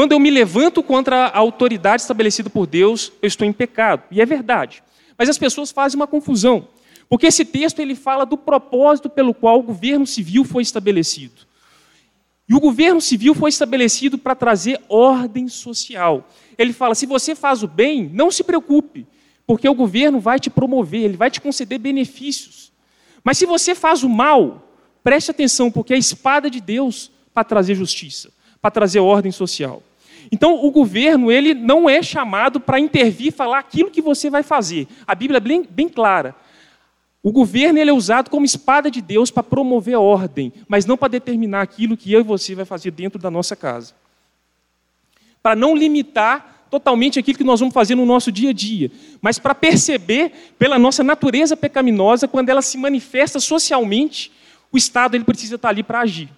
Quando eu me levanto contra a autoridade estabelecida por Deus, eu estou em pecado. E é verdade. Mas as pessoas fazem uma confusão. Porque esse texto ele fala do propósito pelo qual o governo civil foi estabelecido. E o governo civil foi estabelecido para trazer ordem social. Ele fala: se você faz o bem, não se preocupe, porque o governo vai te promover, ele vai te conceder benefícios. Mas se você faz o mal, preste atenção, porque é a espada de Deus para trazer justiça para trazer ordem social. Então, o governo ele não é chamado para intervir e falar aquilo que você vai fazer. A Bíblia é bem, bem clara. O governo ele é usado como espada de Deus para promover ordem, mas não para determinar aquilo que eu e você vai fazer dentro da nossa casa. Para não limitar totalmente aquilo que nós vamos fazer no nosso dia a dia, mas para perceber pela nossa natureza pecaminosa, quando ela se manifesta socialmente, o Estado ele precisa estar ali para agir.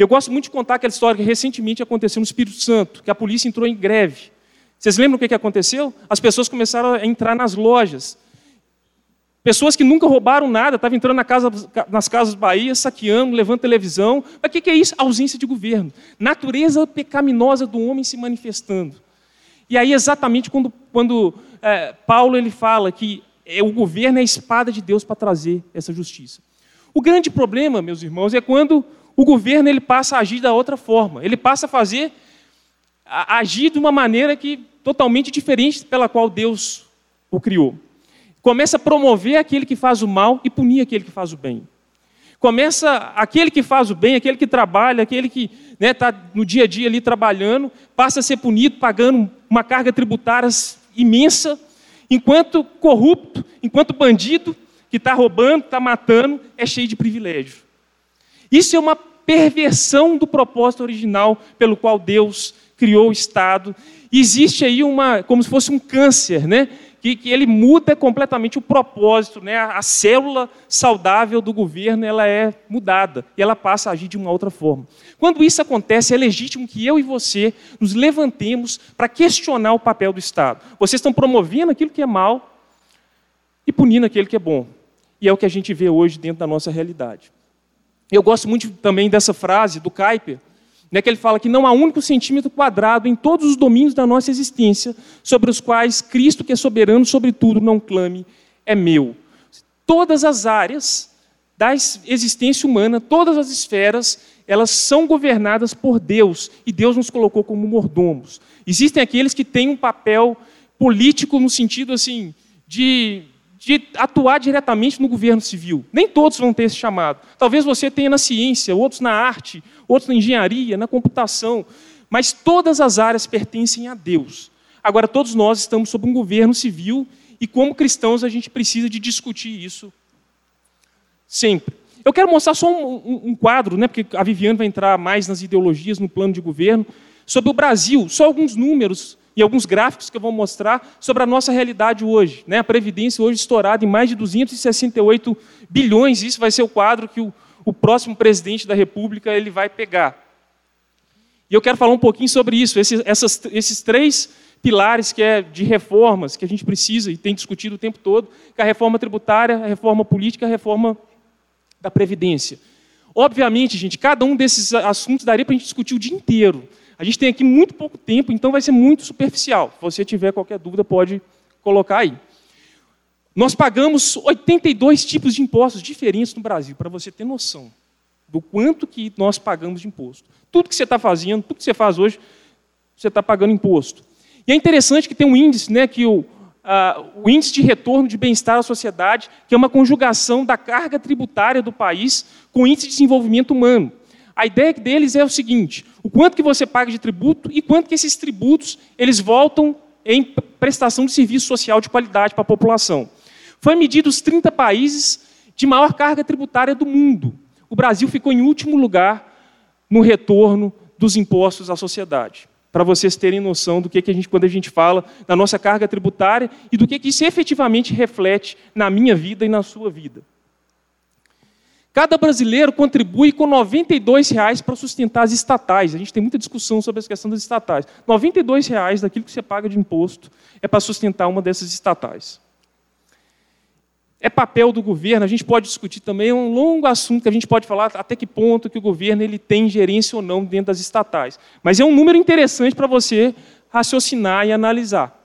Eu gosto muito de contar aquela história que recentemente aconteceu no Espírito Santo, que a polícia entrou em greve. Vocês lembram o que aconteceu? As pessoas começaram a entrar nas lojas. Pessoas que nunca roubaram nada, estavam entrando na casa, nas casas Bahia, saqueando, levando televisão. Mas o que é isso? Ausência de governo. Natureza pecaminosa do homem se manifestando. E aí, exatamente quando, quando é, Paulo ele fala que é, o governo é a espada de Deus para trazer essa justiça. O grande problema, meus irmãos, é quando o governo ele passa a agir da outra forma. Ele passa a fazer, a agir de uma maneira que totalmente diferente pela qual Deus o criou. Começa a promover aquele que faz o mal e punir aquele que faz o bem. Começa aquele que faz o bem, aquele que trabalha, aquele que está né, tá no dia a dia ali trabalhando, passa a ser punido, pagando uma carga tributária imensa, enquanto corrupto, enquanto bandido, que está roubando, está matando, é cheio de privilégio. Isso é uma perversão do propósito original pelo qual Deus criou o Estado. Existe aí uma, como se fosse um câncer, né? Que, que ele muda completamente o propósito, né? A, a célula saudável do governo ela é mudada e ela passa a agir de uma outra forma. Quando isso acontece, é legítimo que eu e você nos levantemos para questionar o papel do Estado. Vocês estão promovendo aquilo que é mal e punindo aquilo que é bom. E é o que a gente vê hoje dentro da nossa realidade. Eu gosto muito também dessa frase do Kuyper, né, que ele fala que não há um único centímetro quadrado em todos os domínios da nossa existência sobre os quais Cristo, que é soberano sobre tudo, não clame, é meu. Todas as áreas da existência humana, todas as esferas, elas são governadas por Deus e Deus nos colocou como mordomos. Existem aqueles que têm um papel político no sentido assim de de atuar diretamente no governo civil. Nem todos vão ter esse chamado. Talvez você tenha na ciência, outros na arte, outros na engenharia, na computação, mas todas as áreas pertencem a Deus. Agora, todos nós estamos sob um governo civil e, como cristãos, a gente precisa de discutir isso sempre. Eu quero mostrar só um, um, um quadro, né, porque a Viviane vai entrar mais nas ideologias, no plano de governo, sobre o Brasil, só alguns números e alguns gráficos que eu vou mostrar sobre a nossa realidade hoje. Né? A Previdência hoje estourada em mais de 268 bilhões, isso vai ser o quadro que o, o próximo presidente da República ele vai pegar. E eu quero falar um pouquinho sobre isso, esses, essas, esses três pilares que é de reformas que a gente precisa e tem discutido o tempo todo, que é a reforma tributária, a reforma política, a reforma da Previdência. Obviamente, gente, cada um desses assuntos daria para a gente discutir o dia inteiro. A gente tem aqui muito pouco tempo, então vai ser muito superficial. Se você tiver qualquer dúvida, pode colocar aí. Nós pagamos 82 tipos de impostos diferentes no Brasil, para você ter noção do quanto que nós pagamos de imposto. Tudo que você está fazendo, tudo que você faz hoje, você está pagando imposto. E é interessante que tem um índice, né, que o, a, o índice de retorno de bem-estar à sociedade, que é uma conjugação da carga tributária do país com o índice de desenvolvimento humano. A ideia deles é o seguinte: o quanto que você paga de tributo e quanto que esses tributos eles voltam em prestação de serviço social de qualidade para a população. Foi medido os 30 países de maior carga tributária do mundo. O Brasil ficou em último lugar no retorno dos impostos à sociedade. Para vocês terem noção do que, que a gente, quando a gente fala da nossa carga tributária e do que, que isso efetivamente reflete na minha vida e na sua vida. Cada brasileiro contribui com 92 reais para sustentar as estatais. A gente tem muita discussão sobre essa questão das estatais. 92 reais daquilo que você paga de imposto é para sustentar uma dessas estatais. é papel do governo, a gente pode discutir também, é um longo assunto que a gente pode falar até que ponto que o governo ele tem gerência ou não dentro das estatais. Mas é um número interessante para você raciocinar e analisar.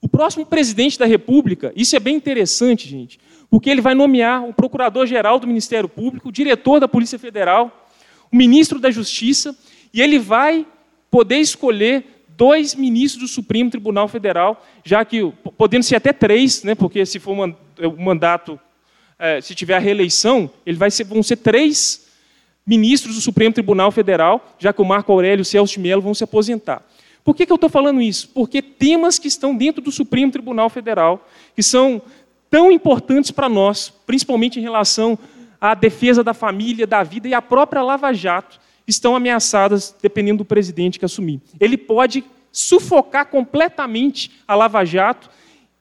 O próximo presidente da República, isso é bem interessante, gente, porque ele vai nomear o procurador-geral do Ministério Público, o diretor da Polícia Federal, o ministro da Justiça, e ele vai poder escolher dois ministros do Supremo Tribunal Federal, já que, podendo ser até três, né, porque se for o mandato, é, se tiver a reeleição, ele vai ser, vão ser três ministros do Supremo Tribunal Federal, já que o Marco Aurélio e o Celso de Mello vão se aposentar. Por que, que eu estou falando isso? Porque temas que estão dentro do Supremo Tribunal Federal, que são tão importantes para nós, principalmente em relação à defesa da família, da vida e à própria Lava Jato, estão ameaçadas dependendo do presidente que assumir. Ele pode sufocar completamente a Lava Jato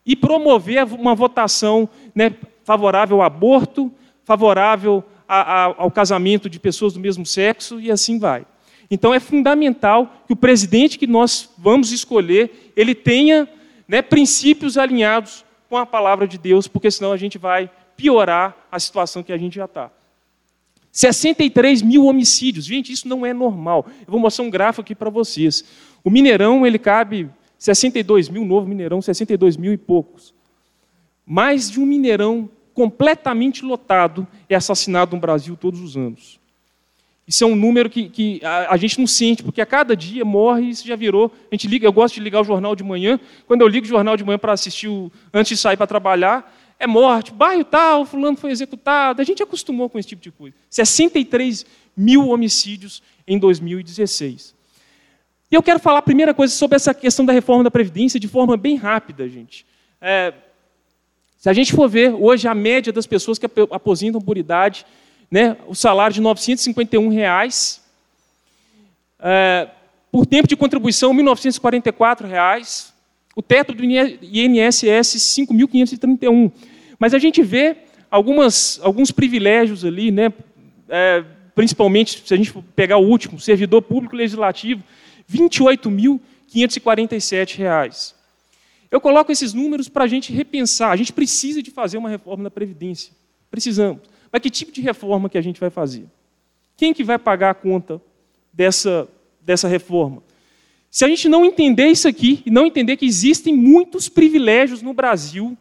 e promover uma votação né, favorável ao aborto, favorável a, a, ao casamento de pessoas do mesmo sexo e assim vai. Então é fundamental que o presidente que nós vamos escolher ele tenha né, princípios alinhados com a palavra de Deus, porque senão a gente vai piorar a situação que a gente já está. 63 mil homicídios. Gente, isso não é normal. Eu vou mostrar um gráfico aqui para vocês. O Mineirão, ele cabe 62 mil, novo Mineirão, 62 mil e poucos. Mais de um Mineirão completamente lotado é assassinado no Brasil todos os anos. Isso é um número que, que a, a, gente não sente, porque a cada dia morre, isso já virou. A gente liga, eu gosto de ligar o jornal de manhã. Quando eu ligo o jornal de manhã para assistir, o, antes de sair para trabalhar, é morte, bairro tal, fulano foi executado. A gente acostumou com esse tipo de coisa. 63 mil homicídios em 2016. E eu quero falar a primeira coisa sobre essa questão da reforma da Previdência de forma bem rápida, gente. É, se a gente for ver hoje a média das pessoas que aposentam por idade, né, o salário de 951 reais, é, por tempo de contribuição 1.944 reais, o teto do INSS 5.531. Mas a gente vê algumas, alguns privilégios ali, né? É, principalmente se a gente pegar o último, servidor público legislativo, R$ 28.547. Eu coloco esses números para a gente repensar. A gente precisa de fazer uma reforma da Previdência. Precisamos. Mas que tipo de reforma que a gente vai fazer? Quem que vai pagar a conta dessa, dessa reforma? Se a gente não entender isso aqui, e não entender que existem muitos privilégios no Brasil,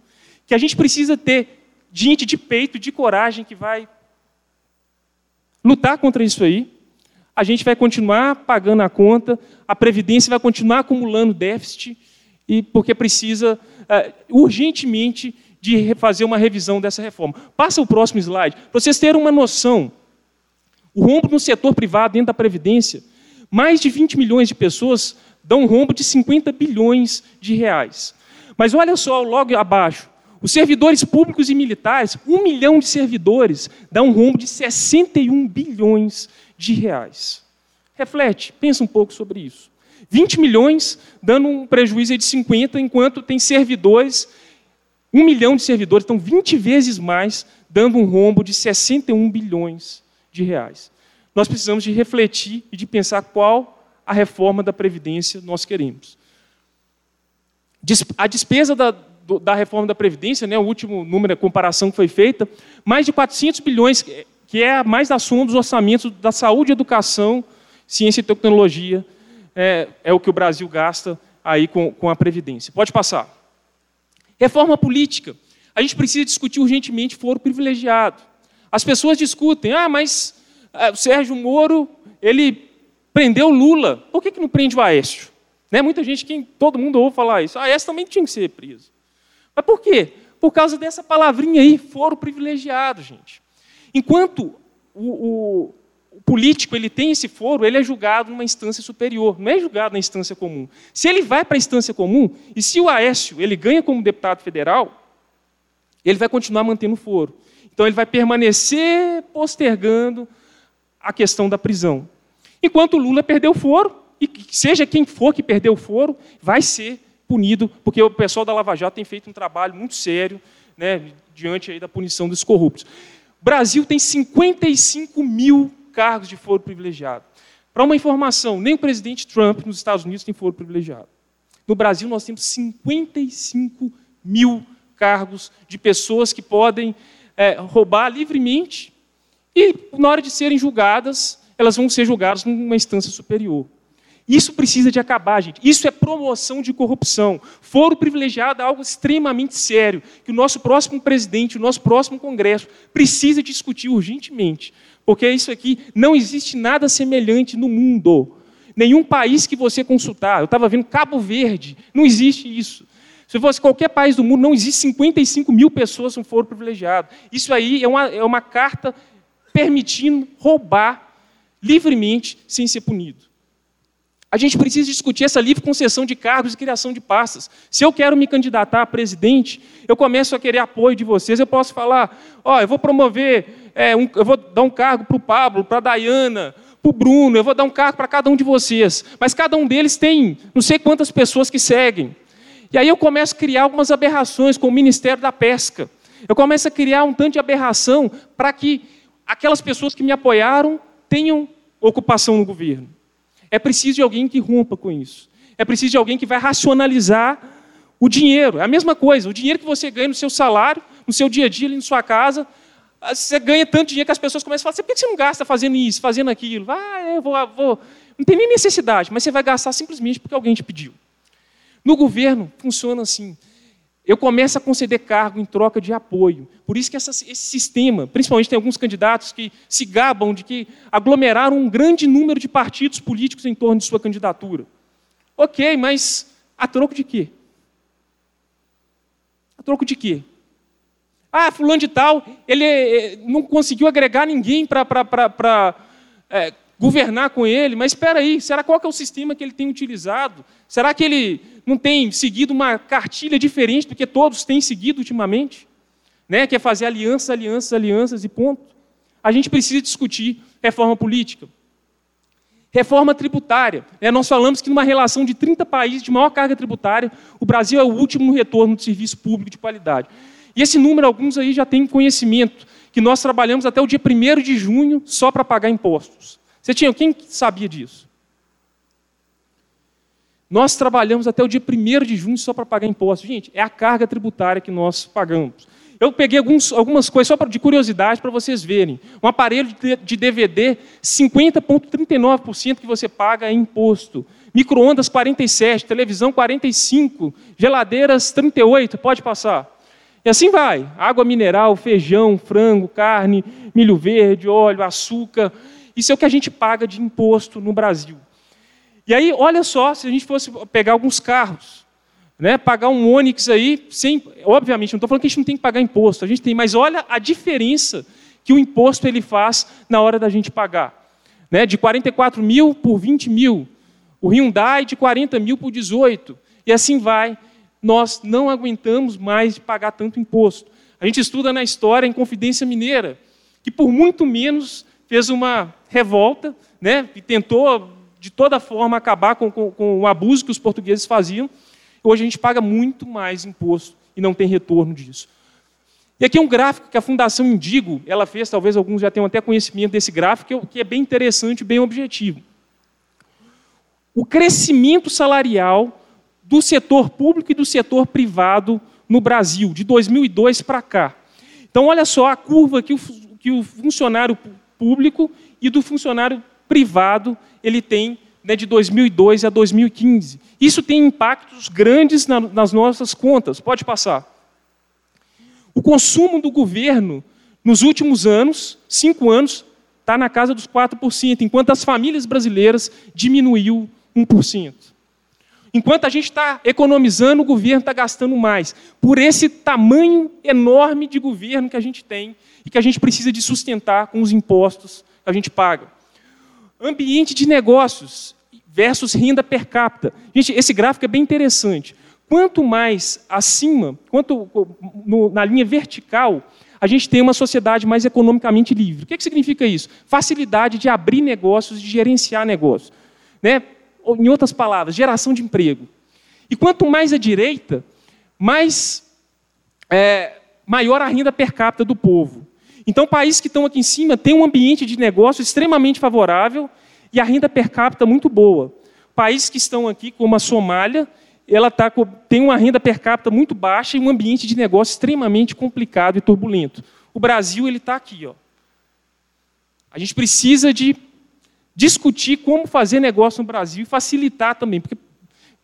que a gente precisa ter gente de peito, de coragem, que vai lutar contra isso aí, a gente vai continuar pagando a conta, a Previdência vai continuar acumulando déficit, e porque precisa uh, urgentemente de fazer uma revisão dessa reforma. Passa o próximo slide, para vocês terem uma noção. O rombo no setor privado dentro da Previdência mais de 20 milhões de pessoas dão um rombo de 50 bilhões de reais. Mas olha só, logo abaixo, os servidores públicos e militares, um milhão de servidores, dá um rombo de 61 bilhões de reais. Reflete, pensa um pouco sobre isso. 20 milhões dando um prejuízo de 50, enquanto tem servidores, um milhão de servidores, então 20 vezes mais, dando um rombo de 61 bilhões de reais nós precisamos de refletir e de pensar qual a reforma da Previdência nós queremos. A despesa da, da reforma da Previdência, né, o último número, a comparação que foi feita, mais de 400 bilhões, que é mais da soma dos orçamentos da saúde, educação, ciência e tecnologia, é, é o que o Brasil gasta aí com, com a Previdência. Pode passar. Reforma política. A gente precisa discutir urgentemente foro privilegiado. As pessoas discutem, ah, mas ah, o Sérgio Moro, ele prendeu Lula. Por que, que não prende o Aécio? Né? Muita gente, quem, todo mundo ouve falar isso. A Aécio também tinha que ser preso. Mas por quê? Por causa dessa palavrinha aí, foro privilegiado, gente. Enquanto o, o, o, político ele tem esse foro, ele é julgado numa instância superior, não é julgado na instância comum. Se ele vai para a instância comum, e se o Aécio ele ganha como deputado federal, ele vai continuar mantendo o foro. Então ele vai permanecer postergando a questão da prisão. Enquanto Lula perdeu o foro, e seja quem for que perdeu o foro, vai ser punido, porque o pessoal da Lava Jato tem feito um trabalho muito sério né, diante da punição dos corruptos. O Brasil tem 55 mil cargos de foro privilegiado. Para uma informação, nem o presidente Trump nos Estados Unidos tem foro privilegiado. No Brasil, nós temos 55 mil cargos de pessoas que podem é, roubar livremente e, na hora de serem julgadas, elas vão ser julgadas numa instância superior. Isso precisa de acabar, gente. Isso é promoção de corrupção. Foro privilegiado é algo extremamente sério, que o nosso próximo presidente, o nosso próximo Congresso precisa discutir urgentemente. Porque isso aqui não existe nada semelhante no mundo. Nenhum país que você consultar, eu estava vendo Cabo Verde, não existe isso. Se fosse qualquer país do mundo, não existe 55 mil pessoas com foro privilegiado. Isso aí é uma, é uma carta permitindo roubar livremente sem ser punido. A gente precisa discutir essa livre concessão de cargos e criação de pastas. Se eu quero me candidatar a presidente, eu começo a querer apoio de vocês. Eu posso falar: ó, oh, eu vou promover, é, um, eu vou dar um cargo para o Pablo, para a Dayana, para o Bruno, eu vou dar um cargo para cada um de vocês. Mas cada um deles tem não sei quantas pessoas que seguem. E aí eu começo a criar algumas aberrações com o Ministério da Pesca. Eu começo a criar um tanto de aberração para que aquelas pessoas que me apoiaram tenham ocupação no governo. É preciso de alguém que rompa com isso. É preciso de alguém que vai racionalizar o dinheiro. É a mesma coisa. O dinheiro que você ganha no seu salário, no seu dia a dia, ali na sua casa, você ganha tanto dinheiro que as pessoas começam a falar: por que você não gasta fazendo isso, fazendo aquilo? Ah, eu vou, vou. Não tem nem necessidade, mas você vai gastar simplesmente porque alguém te pediu. No governo, funciona assim. Eu começo a conceder cargo em troca de apoio. Por isso que essa, esse sistema, principalmente tem alguns candidatos que se gabam de que aglomeraram um grande número de partidos políticos em torno de sua candidatura. Ok, mas a troco de quê? A troco de quê? Ah, fulano de tal, ele eh, não conseguiu agregar ninguém para é, governar com ele, mas espera aí, será qual é o sistema que ele tem utilizado? Será que ele não tem seguido uma cartilha diferente do que todos têm seguido ultimamente? Né? Que é fazer alianças, alianças, alianças e ponto. A gente precisa discutir reforma política. Reforma tributária. É, nós falamos que numa relação de 30 países de maior carga tributária, o Brasil é o último no retorno de serviço público de qualidade. E esse número, alguns aí já têm conhecimento, que nós trabalhamos até o dia 1 de junho só para pagar impostos. Você tinha quem sabia disso? Nós trabalhamos até o dia 1 de junho só para pagar impostos. Gente, é a carga tributária que nós pagamos. Eu peguei alguns, algumas coisas só de curiosidade para vocês verem. Um aparelho de DVD, 50,39% que você paga é imposto. Micro-ondas, 47%. Televisão, 45%. Geladeiras, 38%. Pode passar. E assim vai. Água mineral, feijão, frango, carne, milho verde, óleo, açúcar. Isso é o que a gente paga de imposto no Brasil. E aí, olha só, se a gente fosse pegar alguns carros, né, pagar um Onix aí, sem, obviamente, não estou falando que a gente não tem que pagar imposto, a gente tem, mas olha a diferença que o imposto ele faz na hora da gente pagar. Né, de 44 mil por 20 mil, o Hyundai de 40 mil por 18, e assim vai. Nós não aguentamos mais pagar tanto imposto. A gente estuda na história em Confidência Mineira, que por muito menos fez uma revolta né, e tentou, de toda forma, acabar com, com, com o abuso que os portugueses faziam. Hoje a gente paga muito mais imposto e não tem retorno disso. E aqui é um gráfico que a Fundação Indigo ela fez, talvez alguns já tenham até conhecimento desse gráfico, que é bem interessante e bem objetivo. O crescimento salarial do setor público e do setor privado no Brasil, de 2002 para cá. Então, olha só a curva que o, que o funcionário público e do funcionário privado, ele tem né, de 2002 a 2015. Isso tem impactos grandes na, nas nossas contas. Pode passar. O consumo do governo nos últimos anos, cinco anos, está na casa dos 4%, enquanto as famílias brasileiras diminuiu 1%. Enquanto a gente está economizando, o governo está gastando mais. Por esse tamanho enorme de governo que a gente tem e que a gente precisa de sustentar com os impostos que a gente paga. Ambiente de negócios versus renda per capita. Gente, esse gráfico é bem interessante. Quanto mais acima, quanto no, na linha vertical, a gente tem uma sociedade mais economicamente livre. O que, que significa isso? Facilidade de abrir negócios, de gerenciar negócios. Né? Em outras palavras, geração de emprego. E quanto mais à direita, mais é, maior a renda per capita do povo. Então, países que estão aqui em cima têm um ambiente de negócio extremamente favorável e a renda per capita muito boa. Países que estão aqui, como a Somália, ela tá, tem uma renda per capita muito baixa e um ambiente de negócio extremamente complicado e turbulento. O Brasil ele está aqui, ó. A gente precisa de discutir como fazer negócio no Brasil e facilitar também, porque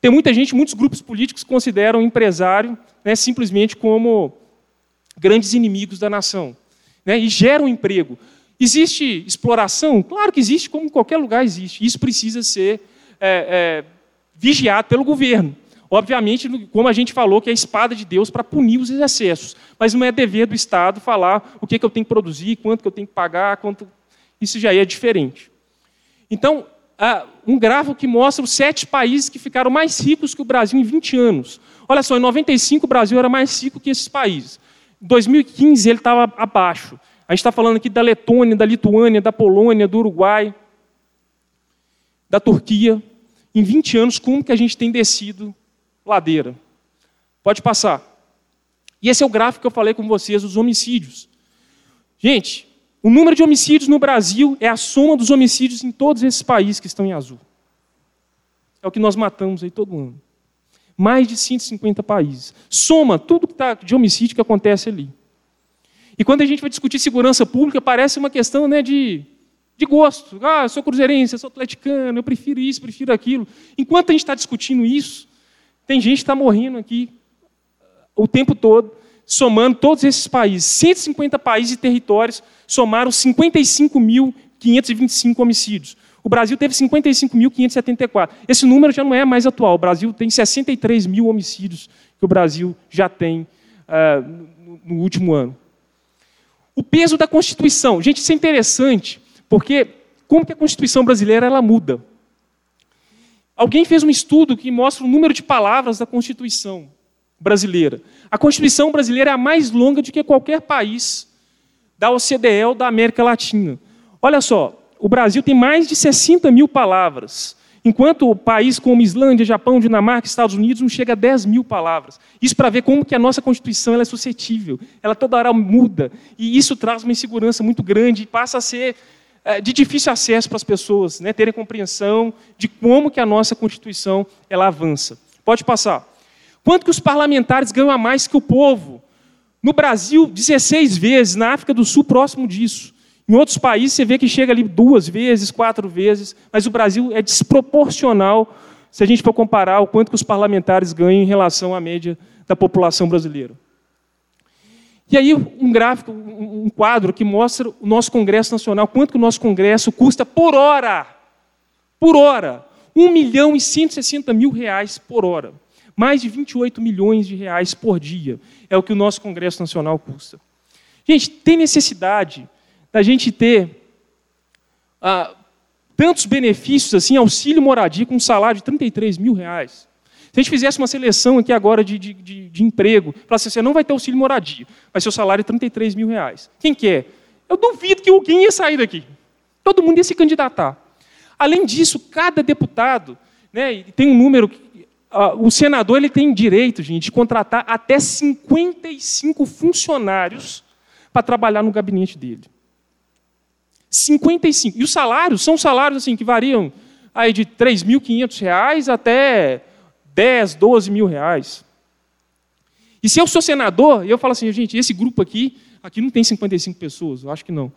tem muita gente, muitos grupos políticos consideram o empresário né, simplesmente como grandes inimigos da nação né, e geram emprego. Existe exploração? Claro que existe, como em qualquer lugar existe. Isso precisa ser é, é, vigiado pelo governo. Obviamente, como a gente falou, que é a espada de Deus para punir os excessos. Mas não é dever do Estado falar o que, que eu tenho que produzir, quanto que eu tenho que pagar, quanto... isso já é diferente. Então, um gráfico que mostra os sete países que ficaram mais ricos que o Brasil em 20 anos. Olha só, em 95 o Brasil era mais rico que esses países. Em 2015 ele estava abaixo. A gente está falando aqui da Letônia, da Lituânia, da Polônia, do Uruguai, da Turquia. Em 20 anos, como que a gente tem descido ladeira. Pode passar. E esse é o gráfico que eu falei com vocês dos homicídios. Gente, o número de homicídios no Brasil é a soma dos homicídios em todos esses países que estão em azul. É o que nós matamos aí todo ano. Mais de 150 países. Soma tudo que está de homicídio que acontece ali. E quando a gente vai discutir segurança pública, parece uma questão né, de, de gosto. Ah, eu sou cruzeirense, eu sou atleticano, eu prefiro isso, prefiro aquilo. Enquanto a gente está discutindo isso, tem gente que está morrendo aqui o tempo todo, somando todos esses países. 150 países e territórios somaram 55.525 homicídios. O Brasil teve 55.574. Esse número já não é mais atual. O Brasil tem 63 mil homicídios que o Brasil já tem uh, no último ano. O peso da Constituição. Gente, isso é interessante, porque como que a Constituição brasileira ela muda? Alguém fez um estudo que mostra o número de palavras da Constituição brasileira. A Constituição brasileira é a mais longa de que qualquer país da OCDE ou da América Latina. Olha só, o Brasil tem mais de 60 mil palavras, enquanto país como Islândia, Japão, Dinamarca, Estados Unidos não chega a 10 mil palavras. Isso para ver como que a nossa Constituição é suscetível. Ela toda hora muda, e isso traz uma insegurança muito grande e passa a ser é, de difícil acesso para as pessoas né, terem compreensão de como que a nossa Constituição ela avança. Pode passar. Quanto que os parlamentares ganham a mais que o povo? No Brasil, 16 vezes, na África do Sul, próximo disso. Em outros países, você vê que chega ali duas vezes, quatro vezes, mas o Brasil é desproporcional se a gente for comparar o quanto que os parlamentares ganham em relação à média da população brasileira. E aí um gráfico, um quadro que mostra o nosso Congresso Nacional, quanto que o nosso Congresso custa por hora. Por hora. 1 milhão e 160 mil reais por hora. Mais de 28 milhões de reais por dia é o que o nosso Congresso Nacional custa. Gente, tem necessidade da gente ter ah, tantos benefícios assim, auxílio moradia com um salário de 33 mil reais. Se a gente fizesse uma seleção aqui agora de, de, de, de emprego, falasse assim, você não vai ter auxílio moradia, mas seu salário é 33 mil reais. Quem quer? Eu duvido que alguém ia sair daqui. Todo mundo ia se candidatar. Além disso, cada deputado, né, tem um número, uh, o senador ele tem direito, gente, de contratar até 55 funcionários para trabalhar no gabinete dele. 55. E os salários são salários assim que variam aí de R$ 3.500 até 10, 12 mil reais. E se eu sou senador, eu falo assim, gente, esse grupo aqui, aqui não tem 55 pessoas, eu acho que não.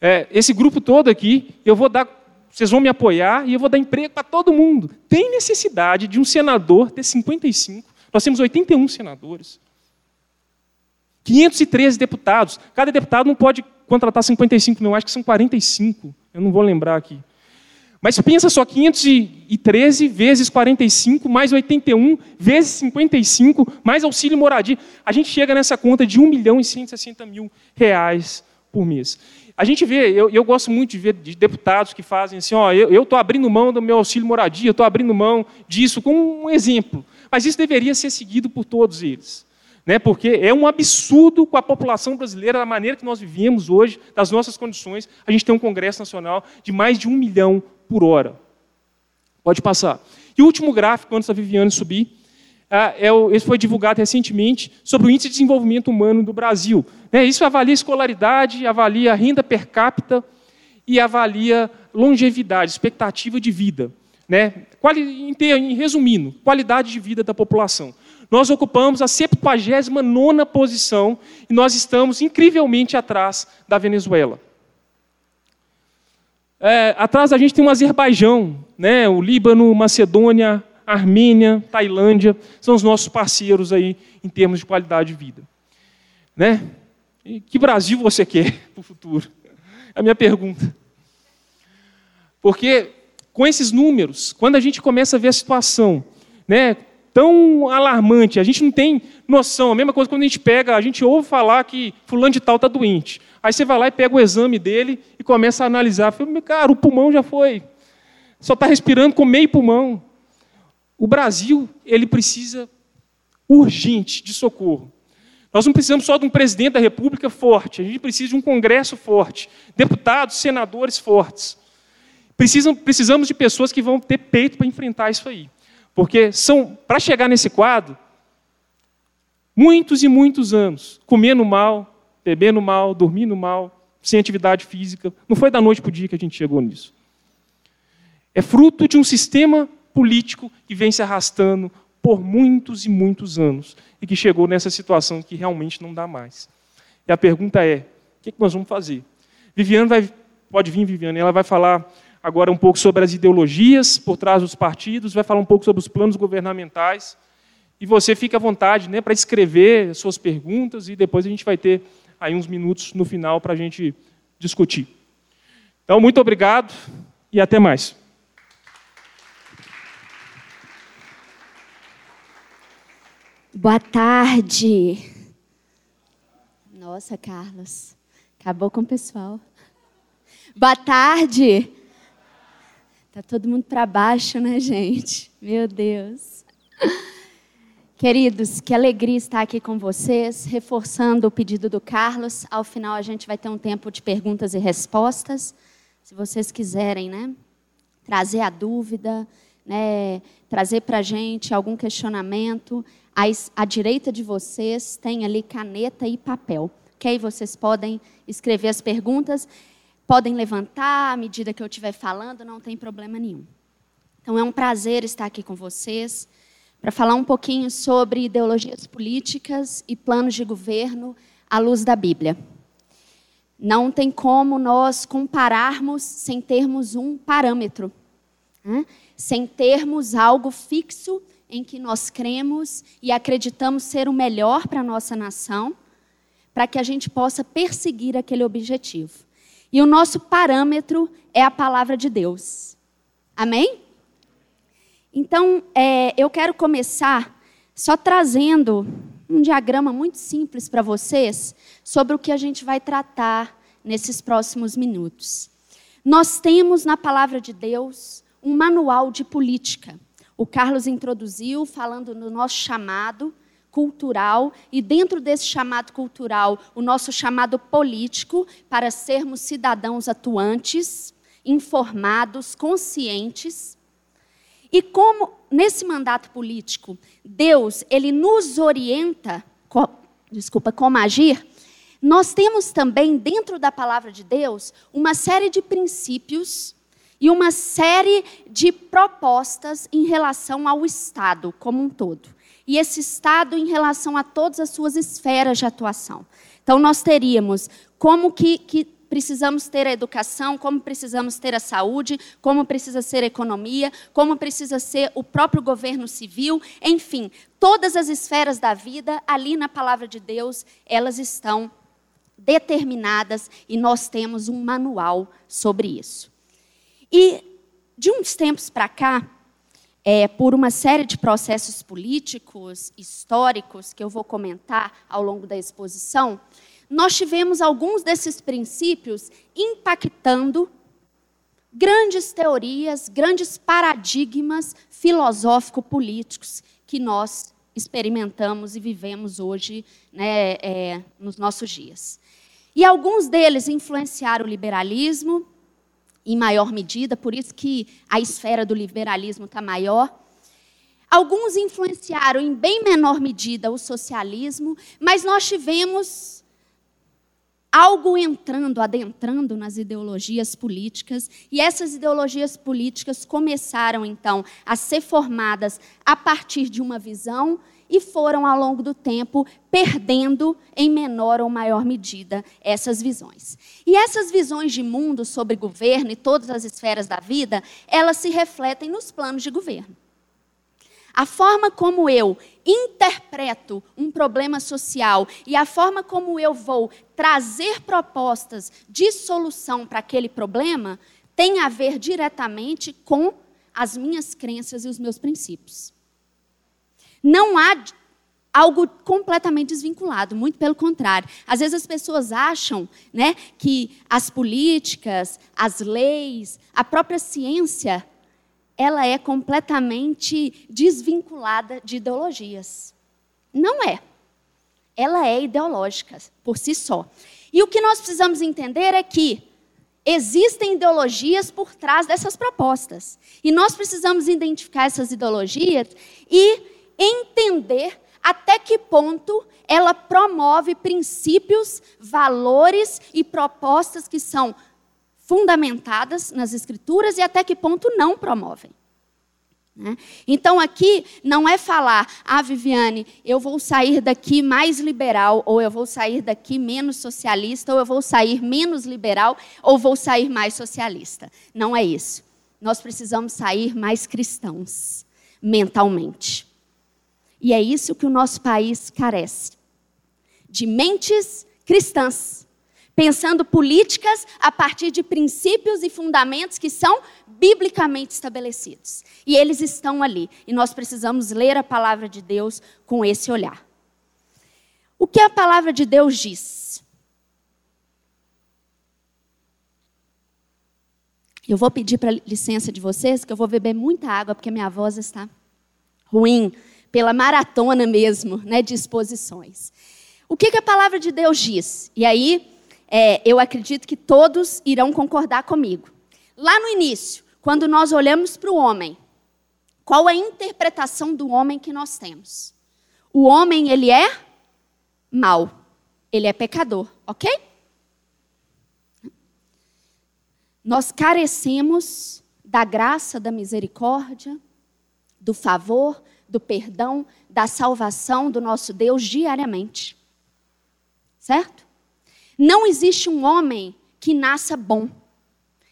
É, esse grupo todo aqui, eu vou dar, vocês vão me apoiar e eu vou dar emprego para todo mundo. Tem necessidade de um senador ter 55. Nós temos 81 senadores. 513 deputados. Cada deputado não pode contratar 55, não, acho que são 45. Eu não vou lembrar aqui. Mas pensa só, 513 vezes 45, mais 81, vezes 55, mais auxílio moradia. A gente chega nessa conta de 1 milhão e 160 mil reais por mês. A gente vê, eu, eu gosto muito de ver de deputados que fazem assim, ó, eu estou abrindo mão do meu auxílio moradia, estou abrindo mão disso, como um exemplo. Mas isso deveria ser seguido por todos eles. Né, porque é um absurdo com a população brasileira, da maneira que nós vivemos hoje, das nossas condições, a gente tem um Congresso Nacional de mais de um milhão por hora. Pode passar. E o último gráfico, antes da Viviane subir, é, esse foi divulgado recentemente sobre o índice de desenvolvimento humano do Brasil. Né, isso avalia escolaridade, avalia renda per capita e avalia longevidade, expectativa de vida. Né? Em resumindo, qualidade de vida da população. Nós ocupamos a 79 posição e nós estamos incrivelmente atrás da Venezuela. É, atrás da gente tem o Azerbaijão, né? o Líbano, Macedônia, Armênia, Tailândia, são os nossos parceiros aí em termos de qualidade de vida. Né? E que Brasil você quer para o futuro? É a minha pergunta. Porque com esses números, quando a gente começa a ver a situação, né, tão alarmante, a gente não tem noção. A mesma coisa quando a gente pega, a gente ouve falar que fulano de tal está doente. Aí você vai lá e pega o exame dele e começa a analisar. Fala, cara, o pulmão já foi. Só está respirando com meio pulmão. O Brasil, ele precisa urgente de socorro. Nós não precisamos só de um presidente da República forte, a gente precisa de um Congresso forte, deputados, senadores fortes. Precisam, precisamos de pessoas que vão ter peito para enfrentar isso aí. Porque são, para chegar nesse quadro, muitos e muitos anos, comendo mal, bebendo mal, dormindo mal, sem atividade física. Não foi da noite para o dia que a gente chegou nisso. É fruto de um sistema político que vem se arrastando por muitos e muitos anos e que chegou nessa situação que realmente não dá mais. E a pergunta é: o que nós vamos fazer? Viviane vai, pode vir, Viviane, ela vai falar agora um pouco sobre as ideologias por trás dos partidos, vai falar um pouco sobre os planos governamentais. E você fica à vontade né, para escrever suas perguntas e depois a gente vai ter aí uns minutos no final para a gente discutir. Então, muito obrigado e até mais. Boa tarde. Nossa, Carlos, acabou com o pessoal. Boa tarde. Tá todo mundo para baixo, né, gente? Meu Deus. Queridos, que alegria estar aqui com vocês, reforçando o pedido do Carlos. Ao final a gente vai ter um tempo de perguntas e respostas. Se vocês quiserem, né, trazer a dúvida, né, trazer para a gente algum questionamento, à direita de vocês tem ali caneta e papel. Ok? Vocês podem escrever as perguntas Podem levantar à medida que eu estiver falando, não tem problema nenhum. Então é um prazer estar aqui com vocês para falar um pouquinho sobre ideologias políticas e planos de governo à luz da Bíblia. Não tem como nós compararmos sem termos um parâmetro, né? sem termos algo fixo em que nós cremos e acreditamos ser o melhor para a nossa nação, para que a gente possa perseguir aquele objetivo. E o nosso parâmetro é a palavra de Deus. Amém? Então, é, eu quero começar só trazendo um diagrama muito simples para vocês sobre o que a gente vai tratar nesses próximos minutos. Nós temos na palavra de Deus um manual de política. O Carlos introduziu falando no nosso chamado cultural e dentro desse chamado cultural, o nosso chamado político para sermos cidadãos atuantes, informados, conscientes. E como nesse mandato político, Deus, ele nos orienta, co, desculpa, como agir, nós temos também dentro da palavra de Deus uma série de princípios e uma série de propostas em relação ao Estado como um todo e esse Estado em relação a todas as suas esferas de atuação. Então, nós teríamos como que, que precisamos ter a educação, como precisamos ter a saúde, como precisa ser a economia, como precisa ser o próprio governo civil, enfim, todas as esferas da vida, ali na palavra de Deus, elas estão determinadas e nós temos um manual sobre isso. E de uns tempos para cá, é, por uma série de processos políticos, históricos, que eu vou comentar ao longo da exposição, nós tivemos alguns desses princípios impactando grandes teorias, grandes paradigmas filosófico-políticos que nós experimentamos e vivemos hoje né, é, nos nossos dias. E alguns deles influenciaram o liberalismo, em maior medida, por isso que a esfera do liberalismo está maior. Alguns influenciaram em bem menor medida o socialismo, mas nós tivemos algo entrando, adentrando nas ideologias políticas, e essas ideologias políticas começaram então a ser formadas a partir de uma visão e foram ao longo do tempo perdendo em menor ou maior medida essas visões. E essas visões de mundo sobre governo e todas as esferas da vida, elas se refletem nos planos de governo. A forma como eu interpreto um problema social e a forma como eu vou trazer propostas de solução para aquele problema tem a ver diretamente com as minhas crenças e os meus princípios. Não há algo completamente desvinculado, muito pelo contrário. Às vezes as pessoas acham né, que as políticas, as leis, a própria ciência ela é completamente desvinculada de ideologias. Não é. Ela é ideológica por si só. E o que nós precisamos entender é que existem ideologias por trás dessas propostas. E nós precisamos identificar essas ideologias e entender até que ponto ela promove princípios, valores e propostas que são fundamentadas nas Escrituras e até que ponto não promovem. Né? Então, aqui não é falar, ah, Viviane, eu vou sair daqui mais liberal, ou eu vou sair daqui menos socialista, ou eu vou sair menos liberal, ou vou sair mais socialista. Não é isso. Nós precisamos sair mais cristãos, mentalmente. E é isso que o nosso país carece: de mentes cristãs pensando políticas a partir de princípios e fundamentos que são biblicamente estabelecidos. E eles estão ali. E nós precisamos ler a palavra de Deus com esse olhar. O que a palavra de Deus diz? Eu vou pedir para licença de vocês, que eu vou beber muita água, porque minha voz está ruim, pela maratona mesmo, né, de exposições. O que, que a palavra de Deus diz? E aí, é, eu acredito que todos irão concordar comigo. Lá no início, quando nós olhamos para o homem, qual a interpretação do homem que nós temos? O homem, ele é mau, ele é pecador, ok? Nós carecemos da graça, da misericórdia, do favor, do perdão, da salvação do nosso Deus diariamente. Certo? Não existe um homem que nasça bom,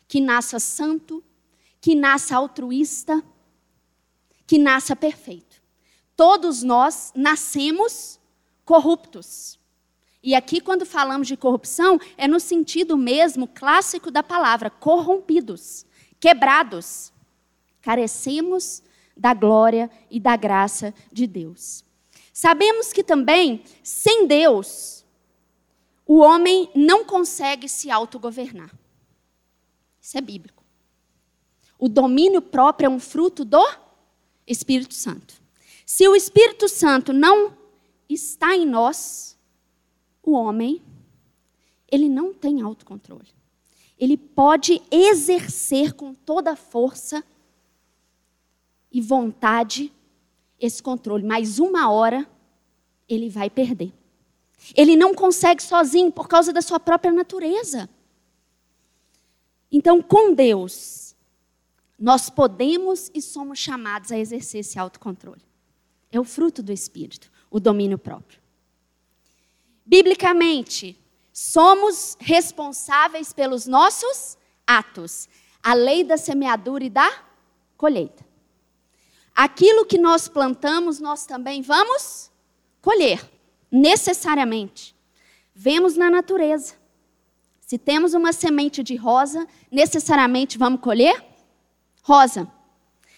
que nasça santo, que nasça altruísta, que nasça perfeito. Todos nós nascemos corruptos. E aqui, quando falamos de corrupção, é no sentido mesmo clássico da palavra: corrompidos, quebrados. Carecemos da glória e da graça de Deus. Sabemos que também, sem Deus, o homem não consegue se autogovernar. Isso é bíblico. O domínio próprio é um fruto do Espírito Santo. Se o Espírito Santo não está em nós, o homem, ele não tem autocontrole. Ele pode exercer com toda a força e vontade esse controle, mas uma hora ele vai perder. Ele não consegue sozinho por causa da sua própria natureza. Então, com Deus, nós podemos e somos chamados a exercer esse autocontrole. É o fruto do Espírito, o domínio próprio. Biblicamente, somos responsáveis pelos nossos atos. A lei da semeadura e da colheita. Aquilo que nós plantamos, nós também vamos colher necessariamente. Vemos na natureza. Se temos uma semente de rosa, necessariamente vamos colher rosa.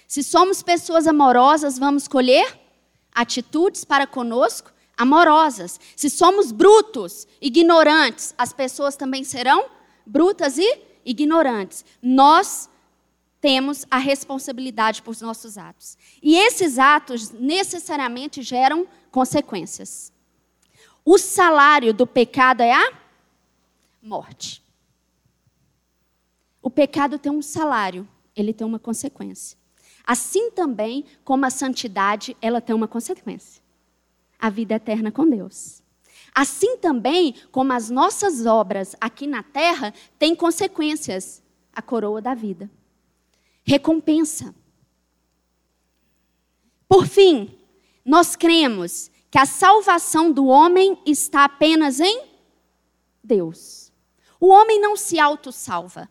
Se somos pessoas amorosas, vamos colher atitudes para conosco amorosas. Se somos brutos, ignorantes, as pessoas também serão brutas e ignorantes. Nós temos a responsabilidade por nossos atos. E esses atos necessariamente geram consequências. O salário do pecado é a morte. O pecado tem um salário, ele tem uma consequência. Assim também como a santidade, ela tem uma consequência. A vida eterna com Deus. Assim também como as nossas obras aqui na terra têm consequências a coroa da vida. Recompensa. Por fim, nós cremos que a salvação do homem está apenas em Deus. O homem não se autossalva.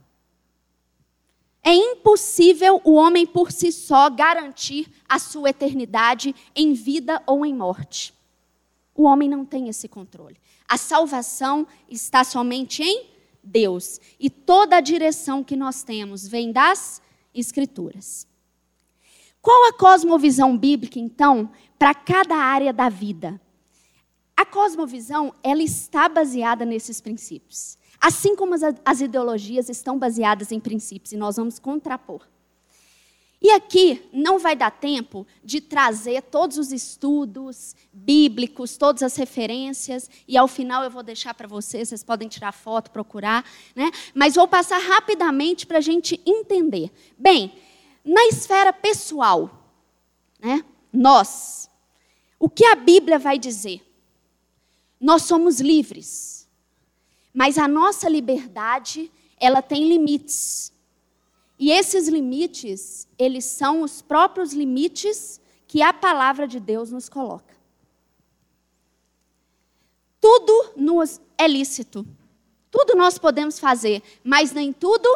É impossível o homem por si só garantir a sua eternidade em vida ou em morte. O homem não tem esse controle. A salvação está somente em Deus. E toda a direção que nós temos vem das Escrituras. Qual a cosmovisão bíblica, então, para cada área da vida? A cosmovisão, ela está baseada nesses princípios. Assim como as, as ideologias estão baseadas em princípios, e nós vamos contrapor. E aqui não vai dar tempo de trazer todos os estudos bíblicos, todas as referências, e ao final eu vou deixar para vocês, vocês podem tirar foto, procurar, né? mas vou passar rapidamente para a gente entender. Bem, na esfera pessoal, né? nós, o que a Bíblia vai dizer? Nós somos livres, mas a nossa liberdade, ela tem limites. E esses limites, eles são os próprios limites que a palavra de Deus nos coloca. Tudo nos é lícito. Tudo nós podemos fazer, mas nem tudo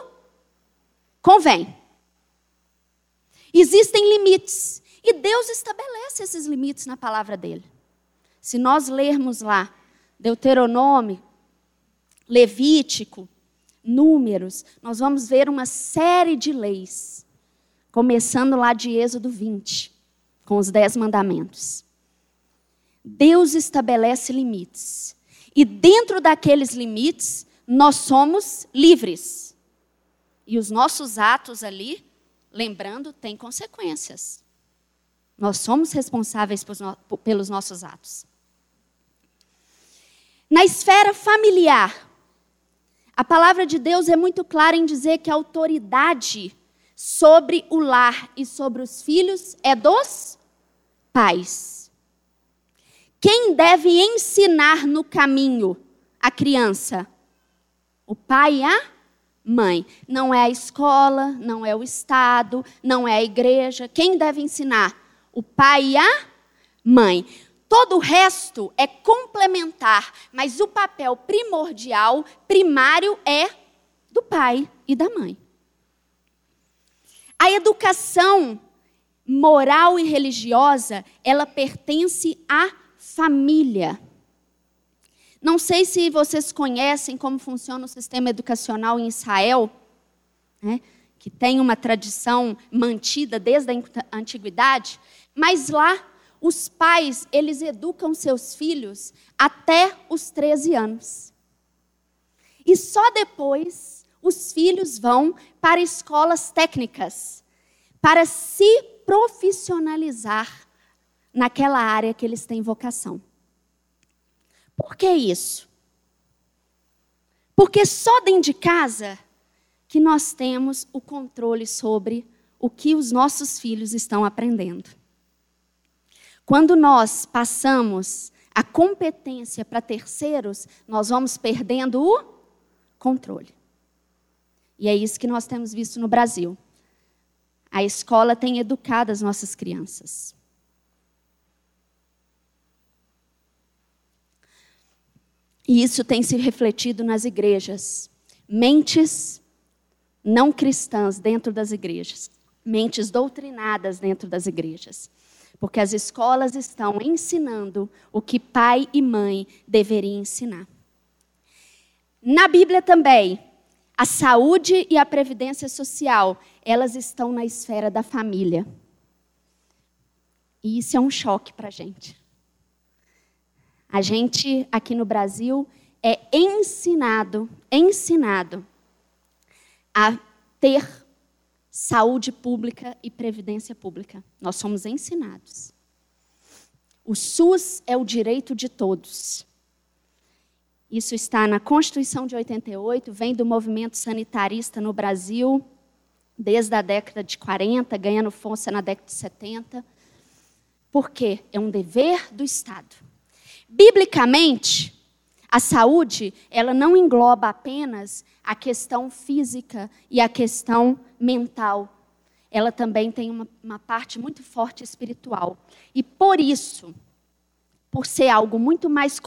convém. Existem limites. E Deus estabelece esses limites na palavra dele. Se nós lermos lá Deuteronômio, Levítico, Números, nós vamos ver uma série de leis, começando lá de Êxodo 20, com os Dez Mandamentos. Deus estabelece limites. E dentro daqueles limites, nós somos livres. E os nossos atos ali, lembrando, têm consequências. Nós somos responsáveis pelos nossos atos. Na esfera familiar, a palavra de Deus é muito clara em dizer que a autoridade sobre o lar e sobre os filhos é dos pais. Quem deve ensinar no caminho a criança? O pai e a mãe. Não é a escola, não é o Estado, não é a igreja. Quem deve ensinar? O pai e a mãe. Todo o resto é complementar, mas o papel primordial, primário, é do pai e da mãe. A educação moral e religiosa, ela pertence à família. Não sei se vocês conhecem como funciona o sistema educacional em Israel, né, que tem uma tradição mantida desde a antiguidade, mas lá os pais, eles educam seus filhos até os 13 anos. E só depois os filhos vão para escolas técnicas, para se profissionalizar naquela área que eles têm vocação. Por que isso? Porque só dentro de casa que nós temos o controle sobre o que os nossos filhos estão aprendendo. Quando nós passamos a competência para terceiros, nós vamos perdendo o controle. E é isso que nós temos visto no Brasil. A escola tem educado as nossas crianças. E isso tem se refletido nas igrejas. Mentes não cristãs dentro das igrejas. Mentes doutrinadas dentro das igrejas. Porque as escolas estão ensinando o que pai e mãe deveriam ensinar. Na Bíblia também, a saúde e a previdência social, elas estão na esfera da família. E isso é um choque para a gente. A gente, aqui no Brasil, é ensinado, ensinado a ter saúde pública e previdência pública. Nós somos ensinados. O SUS é o direito de todos. Isso está na Constituição de 88, vem do movimento sanitarista no Brasil, desde a década de 40, ganhando força na década de 70. Por quê? É um dever do Estado. Biblicamente, A saúde, ela não engloba apenas a questão física e a questão mental. Ela também tem uma, uma parte muito forte espiritual. E por isso, por ser algo muito mais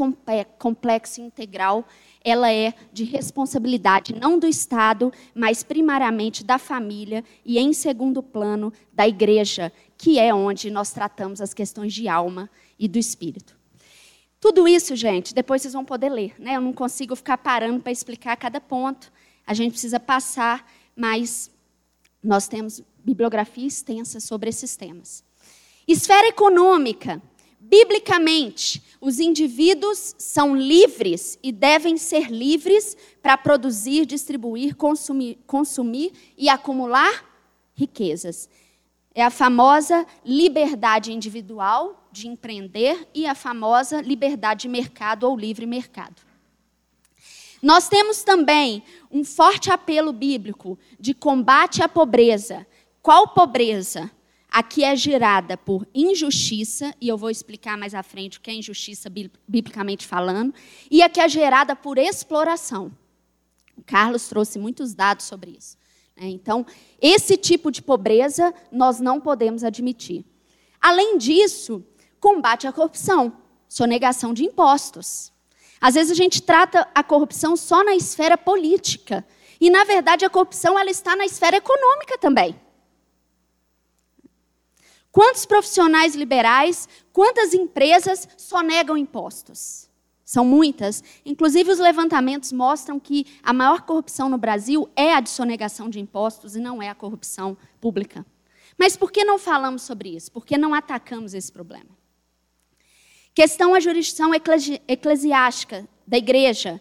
complexo e integral, ela é de responsabilidade não do Estado, mas primariamente da família e, em segundo plano, da igreja, que é onde nós tratamos as questões de alma e do espírito. Tudo isso, gente, depois vocês vão poder ler. Né? Eu não consigo ficar parando para explicar cada ponto. A gente precisa passar, mas nós temos bibliografia extensa sobre esses temas. Esfera econômica. Biblicamente, os indivíduos são livres e devem ser livres para produzir, distribuir, consumir, consumir e acumular riquezas. É a famosa liberdade individual de empreender e a famosa liberdade de mercado ou livre mercado. Nós temos também um forte apelo bíblico de combate à pobreza. Qual pobreza? A que é gerada por injustiça, e eu vou explicar mais à frente o que é injustiça biblicamente falando, e a que é gerada por exploração. O Carlos trouxe muitos dados sobre isso. Né? Então, esse tipo de pobreza nós não podemos admitir. Além disso, combate à corrupção, sonegação de impostos. Às vezes a gente trata a corrupção só na esfera política. E, na verdade, a corrupção ela está na esfera econômica também. Quantos profissionais liberais, quantas empresas sonegam impostos? São muitas. Inclusive, os levantamentos mostram que a maior corrupção no Brasil é a de sonegação de impostos e não é a corrupção pública. Mas por que não falamos sobre isso? Por que não atacamos esse problema? Questão a jurisdição eclesi eclesiástica da igreja.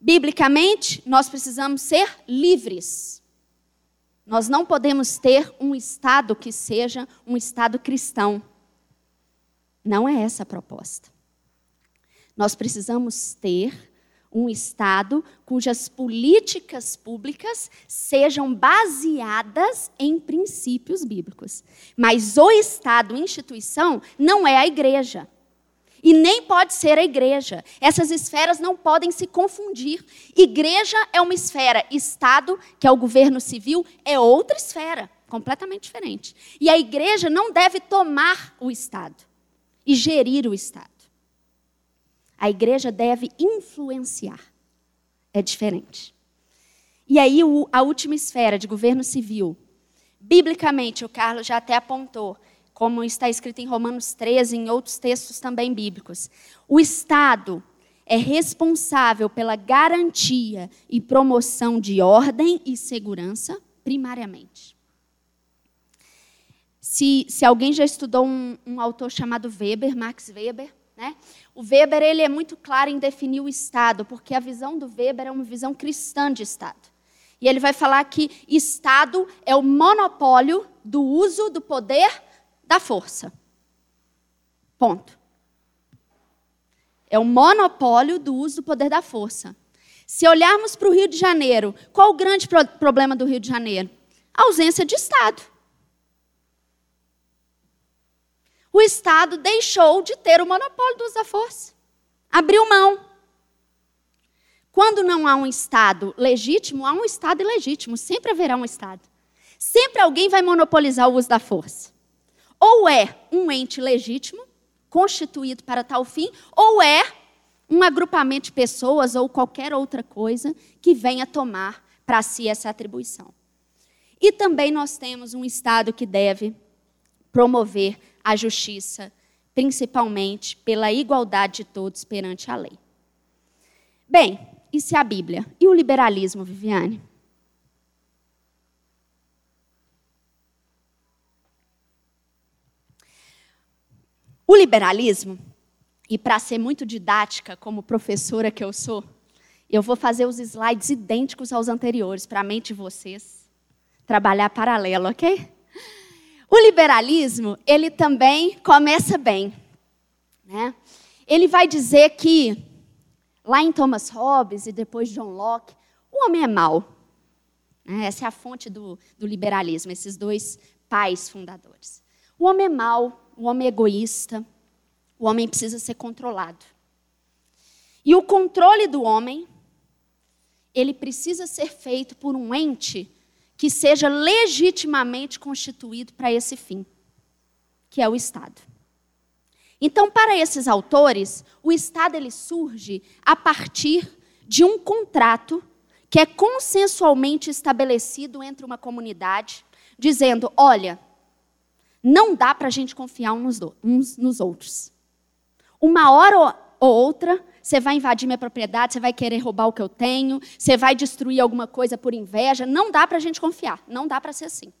Biblicamente, nós precisamos ser livres. Nós não podemos ter um Estado que seja um Estado cristão. Não é essa a proposta. Nós precisamos ter um Estado cujas políticas públicas sejam baseadas em princípios bíblicos. Mas o Estado, instituição, não é a igreja. E nem pode ser a igreja. Essas esferas não podem se confundir. Igreja é uma esfera, Estado, que é o governo civil, é outra esfera, completamente diferente. E a igreja não deve tomar o Estado e gerir o Estado. A igreja deve influenciar. É diferente. E aí, a última esfera de governo civil. Biblicamente, o Carlos já até apontou, como está escrito em Romanos 13 e em outros textos também bíblicos. O Estado é responsável pela garantia e promoção de ordem e segurança, primariamente. Se, se alguém já estudou um, um autor chamado Weber, Max Weber, né? O Weber ele é muito claro em definir o Estado, porque a visão do Weber é uma visão cristã de Estado. E ele vai falar que Estado é o monopólio do uso do poder da força. Ponto. É o monopólio do uso do poder da força. Se olharmos para o Rio de Janeiro, qual o grande pro problema do Rio de Janeiro? A ausência de Estado. O Estado deixou de ter o monopólio do uso da força. Abriu mão. Quando não há um Estado legítimo, há um Estado ilegítimo. Sempre haverá um Estado. Sempre alguém vai monopolizar o uso da força. Ou é um ente legítimo, constituído para tal fim, ou é um agrupamento de pessoas ou qualquer outra coisa que venha tomar para si essa atribuição. E também nós temos um Estado que deve promover a justiça, principalmente pela igualdade de todos perante a lei. Bem, isso é a Bíblia. E o liberalismo, Viviane? O liberalismo, e para ser muito didática, como professora que eu sou, eu vou fazer os slides idênticos aos anteriores, para a mente de vocês trabalhar paralelo, ok? O liberalismo, ele também começa bem. Né? Ele vai dizer que, lá em Thomas Hobbes e depois John Locke, o homem é mau. Né? Essa é a fonte do, do liberalismo, esses dois pais fundadores. O homem é mau, o homem é egoísta, o homem precisa ser controlado. E o controle do homem, ele precisa ser feito por um ente que seja legitimamente constituído para esse fim, que é o Estado. Então, para esses autores, o Estado ele surge a partir de um contrato que é consensualmente estabelecido entre uma comunidade, dizendo: olha, não dá para a gente confiar uns nos outros. Uma hora ou outra, você vai invadir minha propriedade, você vai querer roubar o que eu tenho, você vai destruir alguma coisa por inveja. Não dá para a gente confiar, não dá para ser assim.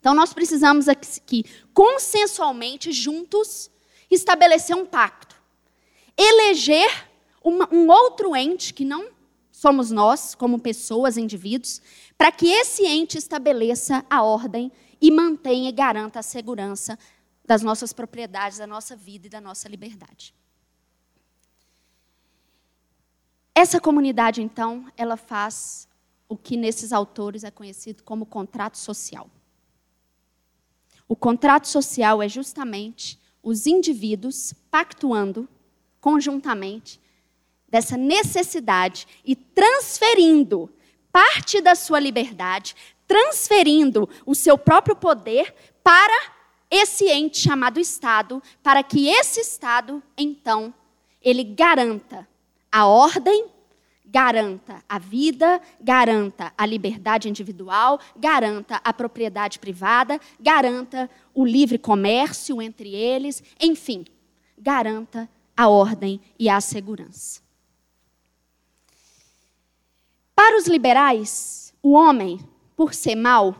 Então, nós precisamos aqui, consensualmente, juntos, estabelecer um pacto. Eleger uma, um outro ente, que não somos nós, como pessoas, indivíduos, para que esse ente estabeleça a ordem e mantenha e garanta a segurança das nossas propriedades, da nossa vida e da nossa liberdade. Essa comunidade, então, ela faz o que nesses autores é conhecido como contrato social. O contrato social é justamente os indivíduos pactuando conjuntamente dessa necessidade e transferindo parte da sua liberdade, transferindo o seu próprio poder para esse ente chamado Estado, para que esse Estado, então, ele garanta a ordem garanta a vida, garanta a liberdade individual, garanta a propriedade privada, garanta o livre comércio entre eles, enfim, garanta a ordem e a segurança. Para os liberais, o homem, por ser mau,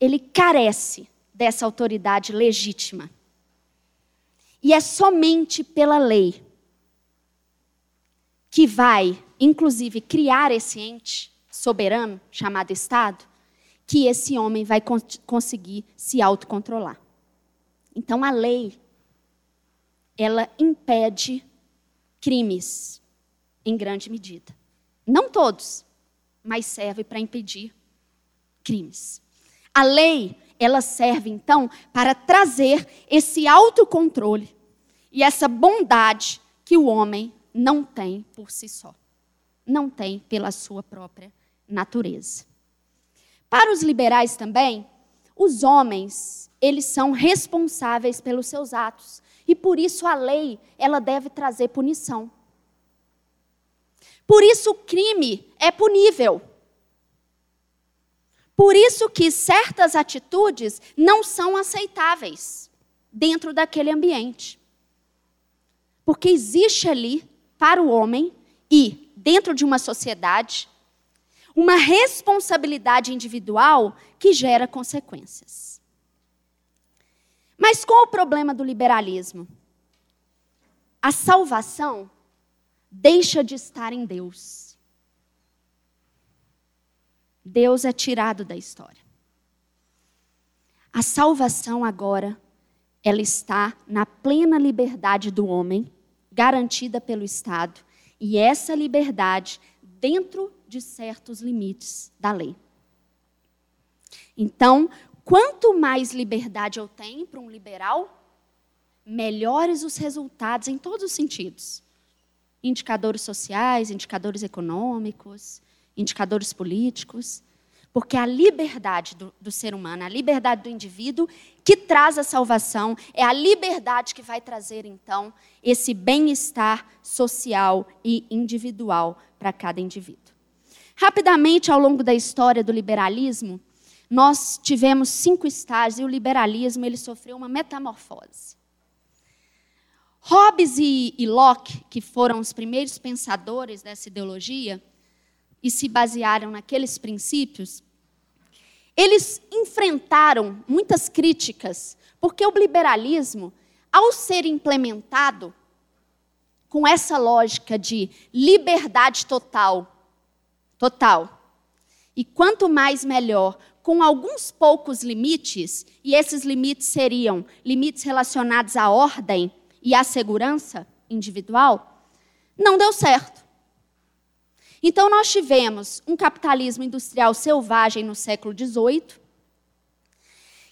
ele carece dessa autoridade legítima. E é somente pela lei que vai, inclusive, criar esse ente soberano chamado Estado, que esse homem vai con conseguir se autocontrolar. Então a lei ela impede crimes em grande medida. Não todos, mas serve para impedir crimes. A lei, ela serve então para trazer esse autocontrole e essa bondade que o homem não tem por si só. Não tem pela sua própria natureza. Para os liberais também, os homens, eles são responsáveis pelos seus atos. E por isso a lei, ela deve trazer punição. Por isso o crime é punível. Por isso que certas atitudes não são aceitáveis dentro daquele ambiente. Porque existe ali para o homem e, dentro de uma sociedade, uma responsabilidade individual que gera consequências. Mas qual o problema do liberalismo? A salvação deixa de estar em Deus. Deus é tirado da história. A salvação agora, ela está na plena liberdade do homem garantida pelo Estado, e essa liberdade dentro de certos limites da lei. Então, quanto mais liberdade eu tenho para um liberal, melhores os resultados em todos os sentidos. Indicadores sociais, indicadores econômicos, indicadores políticos. Porque a liberdade do, do, ser humano, a liberdade do indivíduo que traz a salvação, é a liberdade que vai trazer, então, esse bem-estar social e individual para cada indivíduo. Rapidamente, ao longo da história do liberalismo, nós tivemos cinco estágios e o liberalismo ele sofreu uma metamorfose. Hobbes e, e Locke, que foram os primeiros pensadores dessa ideologia, e se basearam naqueles princípios, eles enfrentaram muitas críticas, porque o liberalismo, ao ser implementado com essa lógica de liberdade total, total, e quanto mais melhor, com alguns poucos limites, e esses limites seriam limites relacionados à ordem e à segurança individual, não deu certo. Então, nós tivemos um capitalismo industrial selvagem no século XVIII,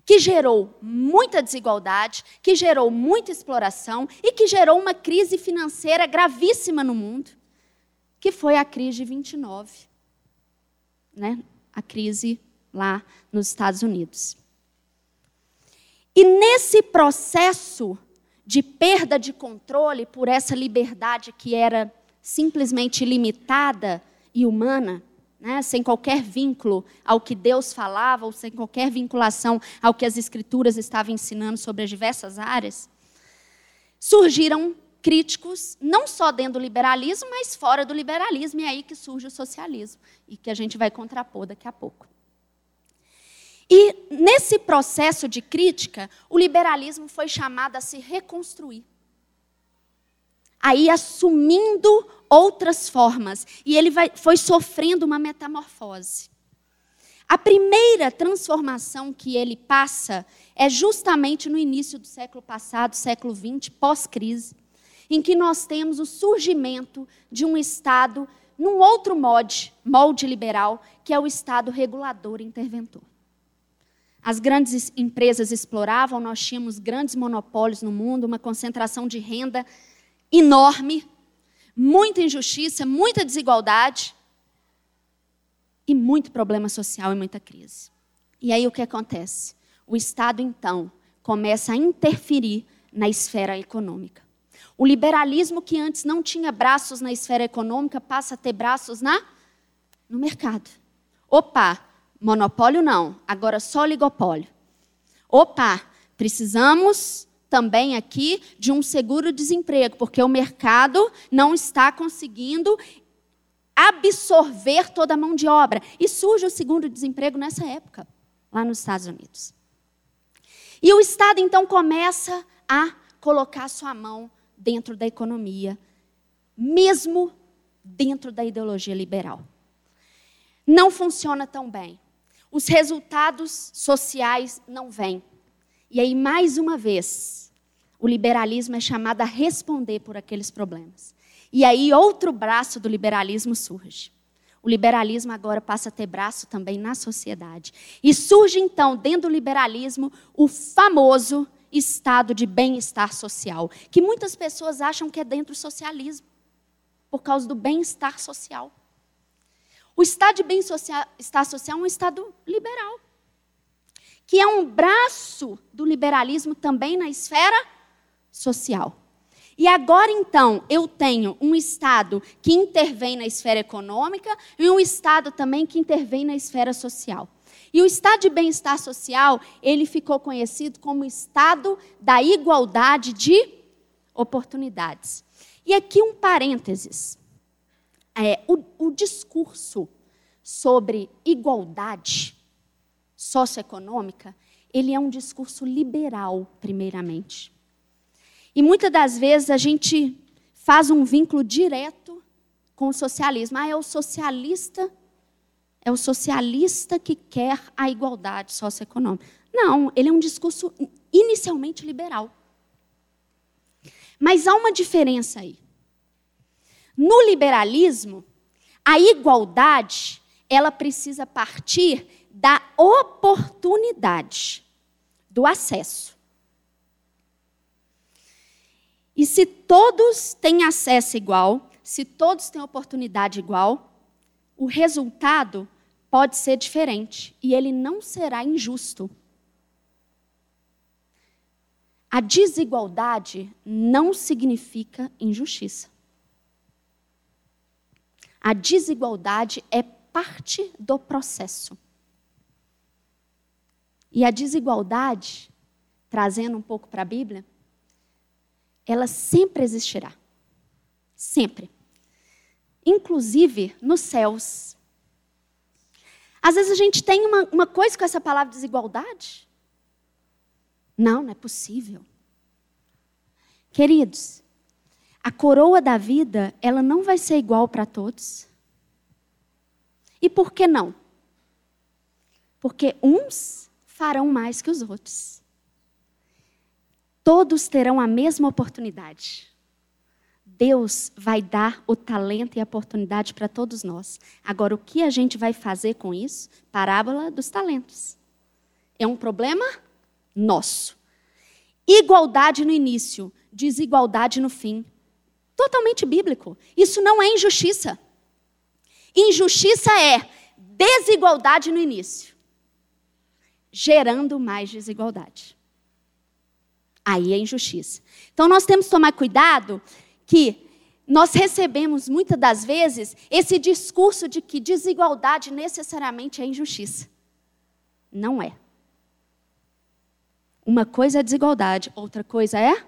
que gerou muita desigualdade, que gerou muita exploração e que gerou uma crise financeira gravíssima no mundo, que foi a crise de 29, né? A crise lá nos Estados Unidos. E nesse processo de perda de controle por essa liberdade que era simplesmente limitada e humana, né, sem qualquer vínculo ao que Deus falava, ou sem qualquer vinculação ao que as Escrituras estavam ensinando sobre as diversas áreas, surgiram críticos, não só dentro do liberalismo, mas fora do liberalismo, e é aí que surge o socialismo, e que a gente vai contrapor daqui a pouco. E nesse processo de crítica, o liberalismo foi chamado a se reconstruir. Aí assumindo outras formas. E ele vai, foi sofrendo uma metamorfose. A primeira transformação que ele passa é justamente no início do século passado, século XX, pós-crise, em que nós temos o surgimento de um Estado num outro molde, molde liberal, que é o Estado regulador e interventor. As grandes empresas exploravam, nós tínhamos grandes monopólios no mundo, uma concentração de renda enorme, muita injustiça, muita desigualdade e muito problema social e muita crise. E aí o que acontece? O Estado, então, começa a interferir na esfera econômica. O liberalismo, que antes não tinha braços na esfera econômica, passa a ter braços na, no mercado. Opa, monopólio não, agora só oligopólio. Opa, precisamos também aqui de um seguro-desemprego, porque o mercado não está conseguindo absorver toda a mão de obra. E surge o seguro-desemprego nessa época, lá nos Estados Unidos. E o Estado então começa a colocar sua mão dentro da economia, mesmo dentro da ideologia liberal. Não funciona tão bem. Os resultados sociais não vêm. E aí, mais uma vez, o liberalismo é chamado a responder por aqueles problemas. E aí, outro braço do liberalismo surge. O liberalismo agora passa a ter braço também na sociedade. E surge, então, dentro do liberalismo, o famoso estado de bem-estar social, que muitas pessoas acham que é dentro do socialismo, por causa do bem-estar social. O estado de bem-estar social é um estado liberal que é um braço do liberalismo também na esfera social. E agora então eu tenho um Estado que intervém na esfera econômica e um Estado também que intervém na esfera social. E o estado de bem-estar social, ele ficou conhecido como estado da igualdade de oportunidades. E aqui um parênteses. É, o, o discurso sobre igualdade socioeconômica, ele é um discurso liberal, primeiramente. E muitas das vezes a gente faz um vínculo direto com o socialismo. Ah, é o socialista, é o socialista que quer a igualdade socioeconômica. Não, ele é um discurso inicialmente liberal. Mas há uma diferença aí. No liberalismo, a igualdade, ela precisa partir da oportunidade do acesso. E se todos têm acesso igual, se todos têm oportunidade igual, o resultado pode ser diferente e ele não será injusto. A desigualdade não significa injustiça. A desigualdade é parte do processo. E a desigualdade, trazendo um pouco para a Bíblia, ela sempre existirá. Sempre. Inclusive nos céus. Às vezes a gente tem uma, uma coisa com essa palavra desigualdade. Não, não é possível. Queridos, a coroa da vida, ela não vai ser igual para todos. E por que não? Porque uns farão mais que os outros. Todos terão a mesma oportunidade. Deus vai dar o talento e a oportunidade para todos nós. Agora, o que a gente vai fazer com isso? Parábola dos talentos. É um problema nosso. Igualdade no início, desigualdade no fim. Totalmente bíblico. Isso não é injustiça. Injustiça é desigualdade no início, gerando mais desigualdade. Aí é injustiça. Então nós temos que tomar cuidado que nós recebemos muitas das vezes esse discurso de que desigualdade necessariamente é injustiça. Não é. Uma coisa é desigualdade, outra coisa é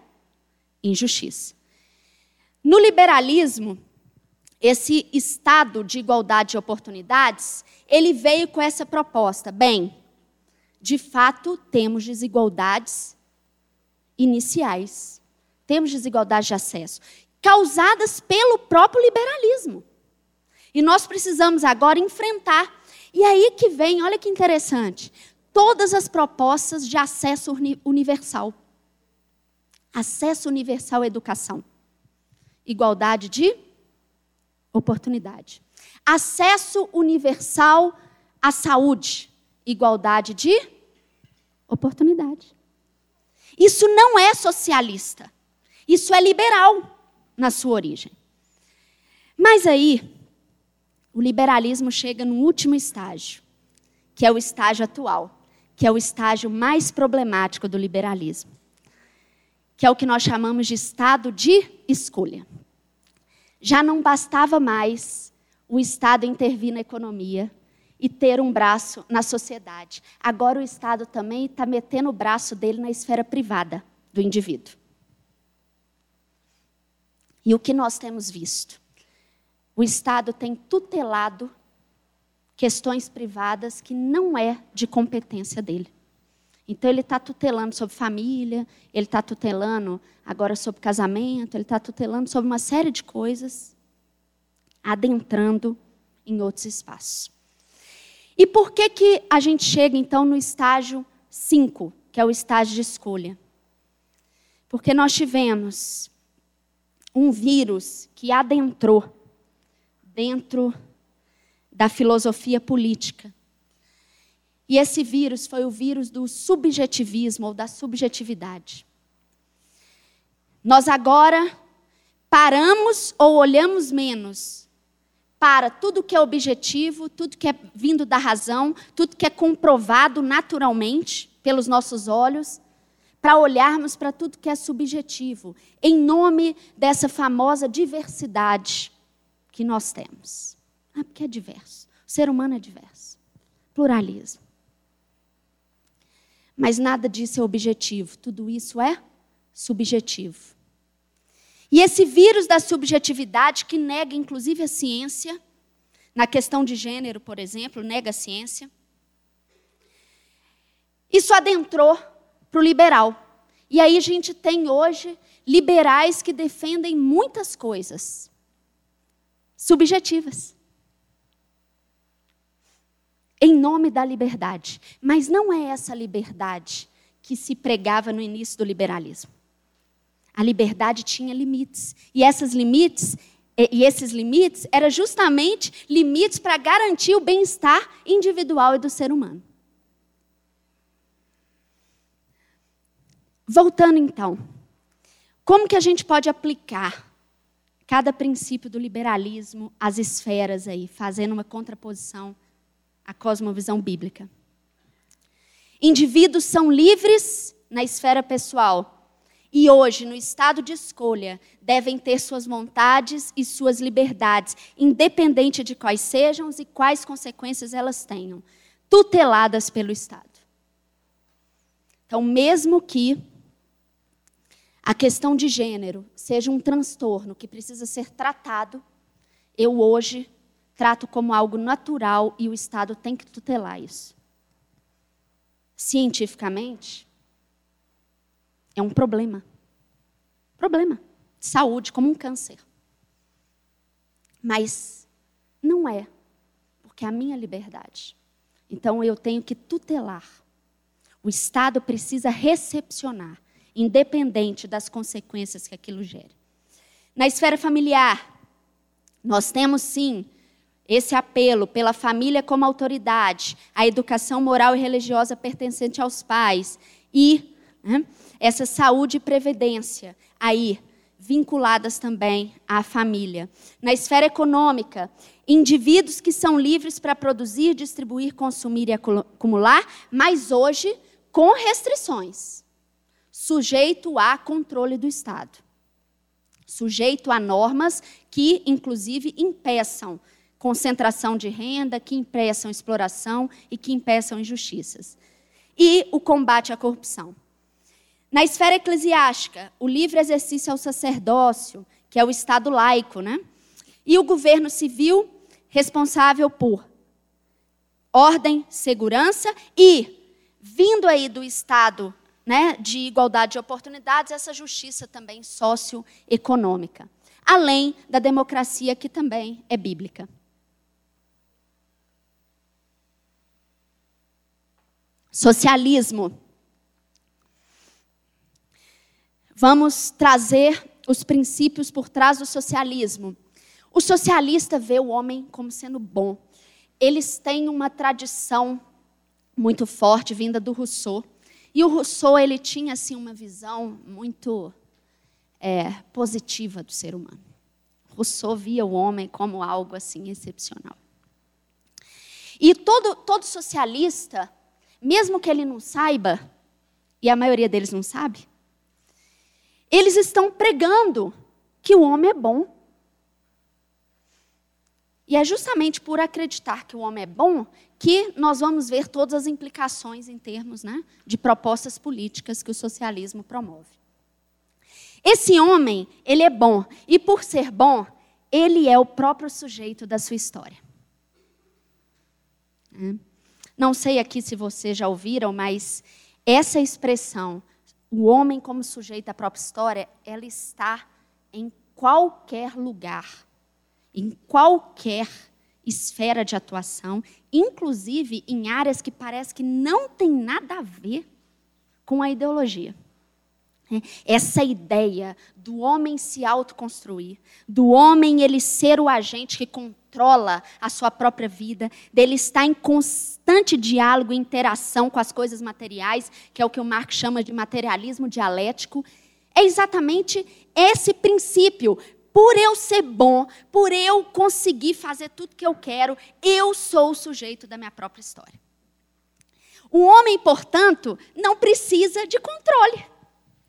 injustiça. No liberalismo, esse estado de igualdade de oportunidades, ele veio com essa proposta. Bem, de fato, temos desigualdades iniciais. Temos desigualdade de acesso, causadas pelo próprio liberalismo. E nós precisamos agora enfrentar. E aí que vem, olha que interessante, todas as propostas de acesso uni universal. Acesso universal à educação. Igualdade de oportunidade. Acesso universal à saúde. Igualdade de oportunidade. Isso não é socialista. Isso é liberal na sua origem. Mas aí, o liberalismo chega no último estágio, que é o estágio atual que é o estágio mais problemático do liberalismo, que é o que nós chamamos de estado de escolha. Já não bastava mais o Estado intervir na economia e ter um braço na sociedade. Agora o Estado também está metendo o braço dele na esfera privada do indivíduo. E o que nós temos visto? O Estado tem tutelado questões privadas que não é de competência dele. Então, ele está tutelando sobre família, ele está tutelando agora sobre casamento, ele está tutelando sobre uma série de coisas, adentrando em outros espaços. E por que, que a gente chega, então, no estágio 5, que é o estágio de escolha? Porque nós tivemos um vírus que adentrou dentro da filosofia política. E esse vírus foi o vírus do subjetivismo ou da subjetividade. Nós agora paramos ou olhamos menos para tudo que é objetivo, tudo que é vindo da razão, tudo que é comprovado naturalmente pelos nossos olhos, para olharmos para tudo que é subjetivo, em nome dessa famosa diversidade que nós temos. Ah, porque é diverso. O ser humano é diverso. Pluralismo. Mas nada disso é objetivo. Tudo isso é subjetivo. E esse vírus da subjetividade que nega inclusive a ciência, na questão de gênero, por exemplo, nega a ciência. Isso adentrou para o liberal. E aí a gente tem hoje liberais que defendem muitas coisas subjetivas em nome da liberdade. Mas não é essa liberdade que se pregava no início do liberalismo. A liberdade tinha limites. E esses limites, e esses limites eram justamente limites para garantir o bem-estar individual e do ser humano. Voltando então, como que a gente pode aplicar cada princípio do liberalismo às esferas aí, fazendo uma contraposição a cosmovisão bíblica. Indivíduos são livres na esfera pessoal e hoje, no estado de escolha, devem ter suas vontades e suas liberdades, independente de quais sejam e quais consequências elas tenham, tuteladas pelo Estado. Então, mesmo que a questão de gênero seja um transtorno que precisa ser tratado, eu hoje trato como algo natural e o Estado tem que tutelar isso. Cientificamente, é um problema. Problema de saúde, como um câncer. Mas não é, porque é a minha liberdade. Então eu tenho que tutelar. O Estado precisa recepcionar, independente das consequências que aquilo gere. Na esfera familiar, nós temos sim esse apelo pela família como autoridade, a educação moral e religiosa pertencente aos pais e né, essa saúde e previdência aí vinculadas também à família. Na esfera econômica, indivíduos que são livres para produzir, distribuir, consumir e acumular, mas hoje com restrições, sujeito a controle do Estado, sujeito a normas que, inclusive, impeçam concentração de renda, que impeçam exploração e que impeçam injustiças. E o combate à corrupção. Na esfera eclesiástica, o livre exercício ao sacerdócio, que é o Estado laico, né? E o governo civil, responsável por ordem, segurança e, vindo aí do Estado né, de igualdade de oportunidades, essa justiça também socioeconômica. Além da democracia, que também é bíblica. Socialismo Vamos trazer os princípios por trás do socialismo. O socialista vê o homem como sendo bom. Eles têm uma tradição muito forte vinda do Rousseau. E o Rousseau ele tinha assim uma visão muito é, positiva do ser humano. Rousseau via o homem como algo assim excepcional. E todo, todo socialista, mesmo que ele não saiba, e a maioria deles não sabe, eles estão pregando que o homem é bom. E é justamente por acreditar que o homem é bom que nós vamos ver todas as implicações em termos né, de propostas políticas que o socialismo promove. Esse homem, ele é bom. E por ser bom, ele é o próprio sujeito da sua história. É. Não sei aqui se vocês já ouviram, mas essa expressão o homem como sujeito da própria história, ela está em qualquer lugar, em qualquer esfera de atuação, inclusive em áreas que parece que não tem nada a ver com a ideologia. É, essa ideia do homem se autoconstruir, do homem ele ser o agente que controla a sua própria vida, dele estar em constante diálogo e interação com as coisas materiais, que é o que o Marx chama de materialismo dialético, é exatamente esse princípio. Por eu ser bom, por eu conseguir fazer tudo que eu quero, eu sou o sujeito da minha própria história. O homem, portanto, não precisa de controle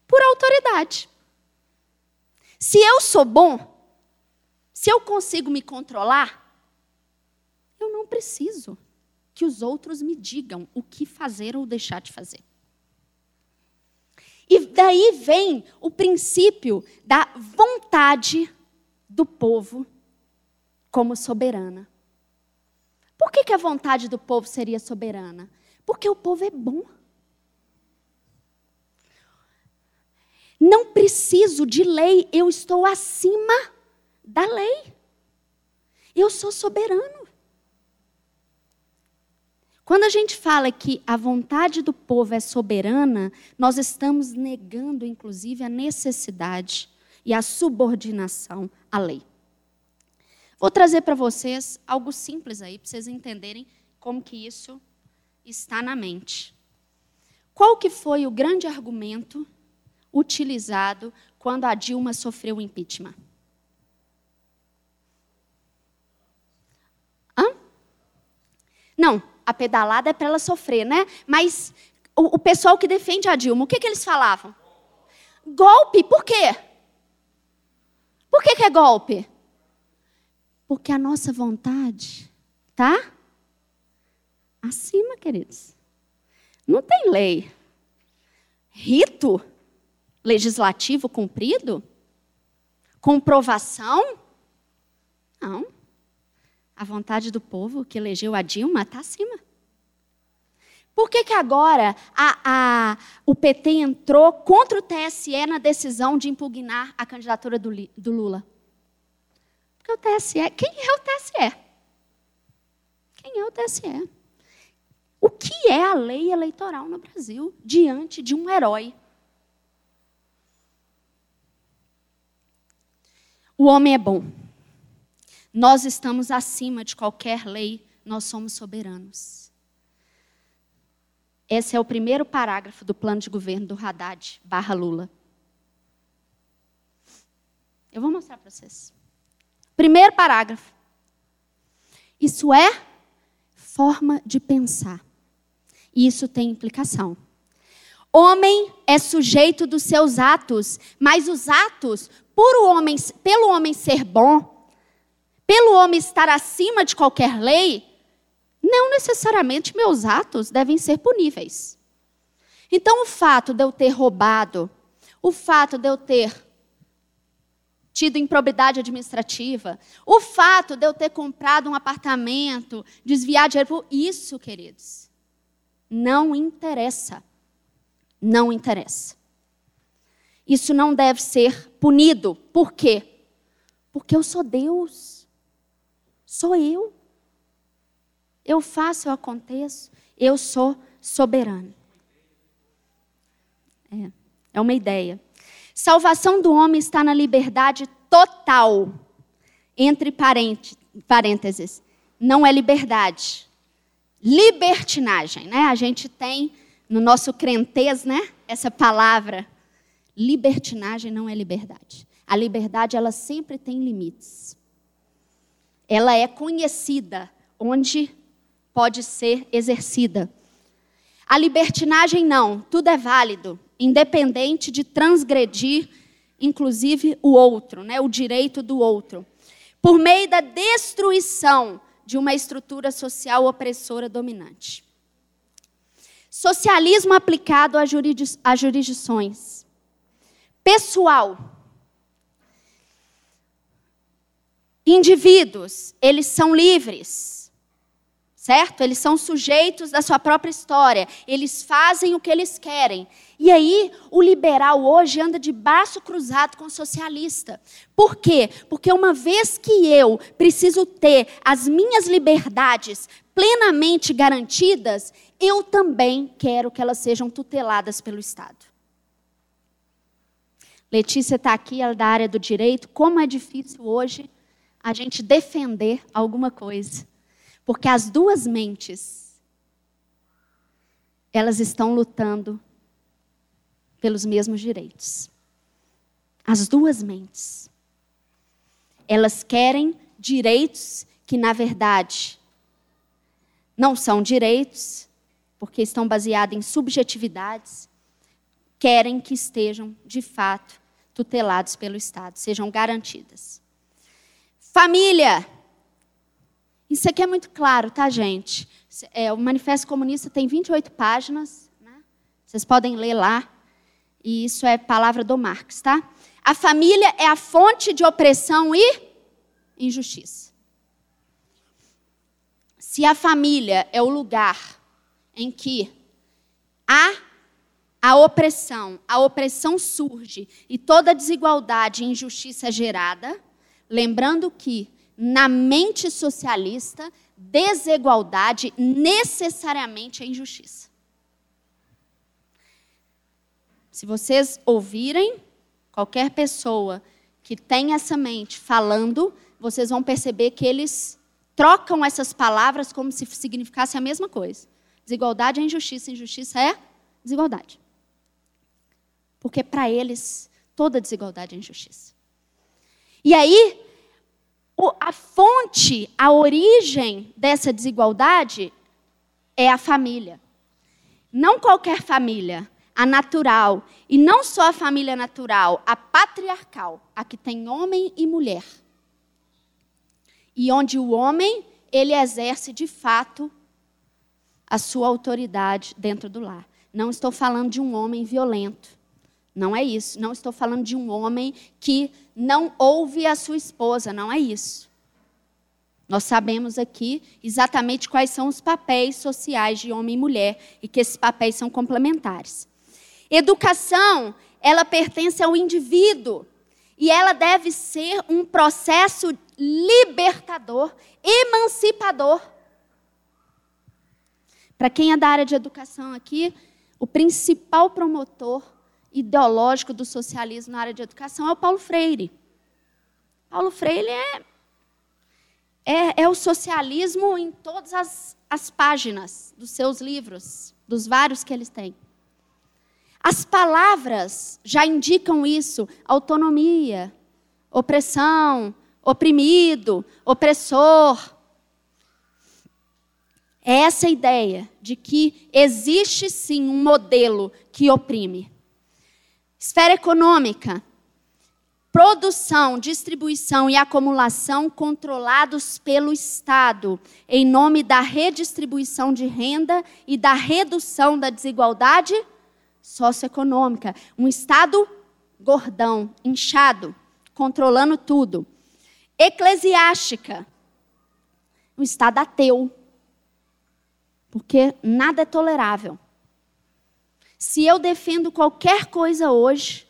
por autoridade. Se eu sou bom, se eu consigo me controlar, eu não preciso que os outros me digam o que fazer ou deixar de fazer. E daí vem o princípio da vontade do povo como soberana. Por que, que a vontade do povo seria soberana? Porque o povo é bom. Não preciso de lei, eu estou acima da lei. Eu sou soberano. Quando a gente fala que a vontade do povo é soberana, nós estamos negando, inclusive, a necessidade e a subordinação à lei. Vou trazer para vocês algo simples aí, para vocês entenderem como que isso está na mente. Qual que foi o grande argumento utilizado quando a Dilma sofreu o impeachment? Não, a pedalada é para ela sofrer, né? Mas o, o, pessoal que defende a Dilma, o que, que eles falavam? Golpe, por quê? Por que, que é golpe? Porque a nossa vontade tá acima, queridos. Não tem lei. Rito legislativo cumprido? Comprovação? Não. A vontade do povo que elegeu a Dilma está acima. Por que, que agora a, a, o PT entrou contra o TSE na decisão de impugnar a candidatura do, do Lula? Porque o TSE. Quem é o TSE? Quem é o TSE? O que é a lei eleitoral no Brasil diante de um herói? O homem é bom. Nós estamos acima de qualquer lei, nós somos soberanos. Esse é o primeiro parágrafo do plano de governo do Haddad barra Lula. Eu vou mostrar para vocês. Primeiro parágrafo. Isso é forma de pensar. E isso tem implicação. Homem é sujeito dos seus atos, mas os atos, por o homem, pelo homem ser bom, pelo homem estar acima de qualquer lei, não necessariamente meus atos devem ser puníveis. Então, o fato de eu ter roubado, o fato de eu ter tido improbidade administrativa, o fato de eu ter comprado um apartamento, desviar dinheiro, isso, queridos, não interessa. Não interessa. Isso não deve ser punido. Por quê? Porque eu sou Deus. Sou eu. Eu faço, eu aconteço. Eu sou soberano. É, é uma ideia. Salvação do homem está na liberdade total. Entre parênteses. Não é liberdade. Libertinagem, né? A gente tem no nosso crentez, né? Essa palavra. Libertinagem não é liberdade. A liberdade, ela sempre tem limites. Ela é conhecida onde pode ser exercida. A libertinagem não, tudo é válido, independente de transgredir, inclusive o outro, né, o direito do outro, por meio da destruição de uma estrutura social opressora dominante. Socialismo aplicado a, jurisdições. Pessoal. Indivíduos, eles são livres certo? Eles são sujeitos da sua própria história, eles fazem o que eles querem. E aí, o liberal hoje anda de braço cruzado com o socialista. Por quê? Porque uma vez que eu preciso ter as minhas liberdades plenamente garantidas, eu também quero que elas sejam tuteladas pelo Estado. Letícia está aqui, ela é da área do direito. Como é difícil hoje a gente defender alguma coisa. Porque as duas mentes, elas estão lutando pelos mesmos direitos. As duas mentes. Elas querem direitos que, na verdade, não são direitos, porque estão baseados em subjetividades, querem que estejam, de fato, tutelados pelo Estado, sejam garantidas. Família isso aqui é muito claro, tá, gente? É, o Manifesto Comunista tem 28 páginas, né? vocês podem ler lá, e isso é palavra do Marx, tá? A família é a fonte de opressão e injustiça. Se a família é o lugar em que há a opressão, a opressão surge e toda desigualdade e injustiça é gerada, lembrando que na mente socialista, desigualdade necessariamente é injustiça. Se vocês ouvirem qualquer pessoa que tem essa mente falando, vocês vão perceber que eles trocam essas palavras como se significasse a mesma coisa. Desigualdade é injustiça, injustiça é desigualdade. Porque para eles toda desigualdade é injustiça. E aí, a fonte, a origem dessa desigualdade é a família. Não qualquer família, a natural. E não só a família natural, a patriarcal, a que tem homem e mulher. E onde o homem, ele exerce de fato a sua autoridade dentro do lar. Não estou falando de um homem violento. Não é isso. Não estou falando de um homem que não ouve a sua esposa. Não é isso. Nós sabemos aqui exatamente quais são os papéis sociais de homem e mulher e que esses papéis são complementares. Educação, ela pertence ao indivíduo e ela deve ser um processo libertador, emancipador. Para quem é da área de educação aqui, o principal promotor ideológico do socialismo na área de educação é o Paulo Freire. Paulo Freire é, é, é o socialismo em todas as, as páginas dos seus livros. dos vários que eles têm. As palavras já indicam isso: autonomia, opressão, oprimido, opressor. É essa ideia de que existe sim um modelo que oprime. Esfera econômica, produção, distribuição e acumulação controlados pelo Estado, em nome da redistribuição de renda e da redução da desigualdade socioeconômica. Um Estado gordão, inchado, controlando tudo. Eclesiástica, um Estado ateu, porque nada é tolerável. Se eu defendo qualquer coisa hoje,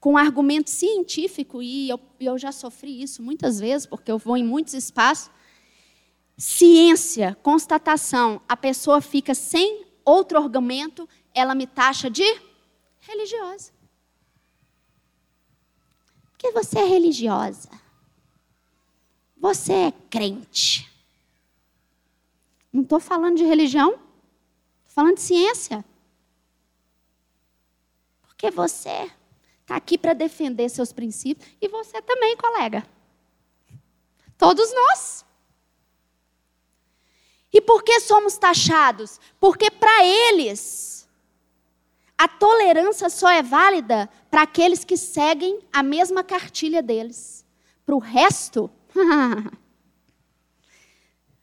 com argumento científico, e eu, eu já sofri isso muitas vezes, porque eu vou em muitos espaços, ciência, constatação, a pessoa fica sem outro argumento, ela me taxa de religiosa. Porque você é religiosa. Você é crente. Não estou falando de religião, estou falando de ciência. Porque você está aqui para defender seus princípios e você também, colega. Todos nós. E por que somos taxados? Porque para eles, a tolerância só é válida para aqueles que seguem a mesma cartilha deles. Para o resto,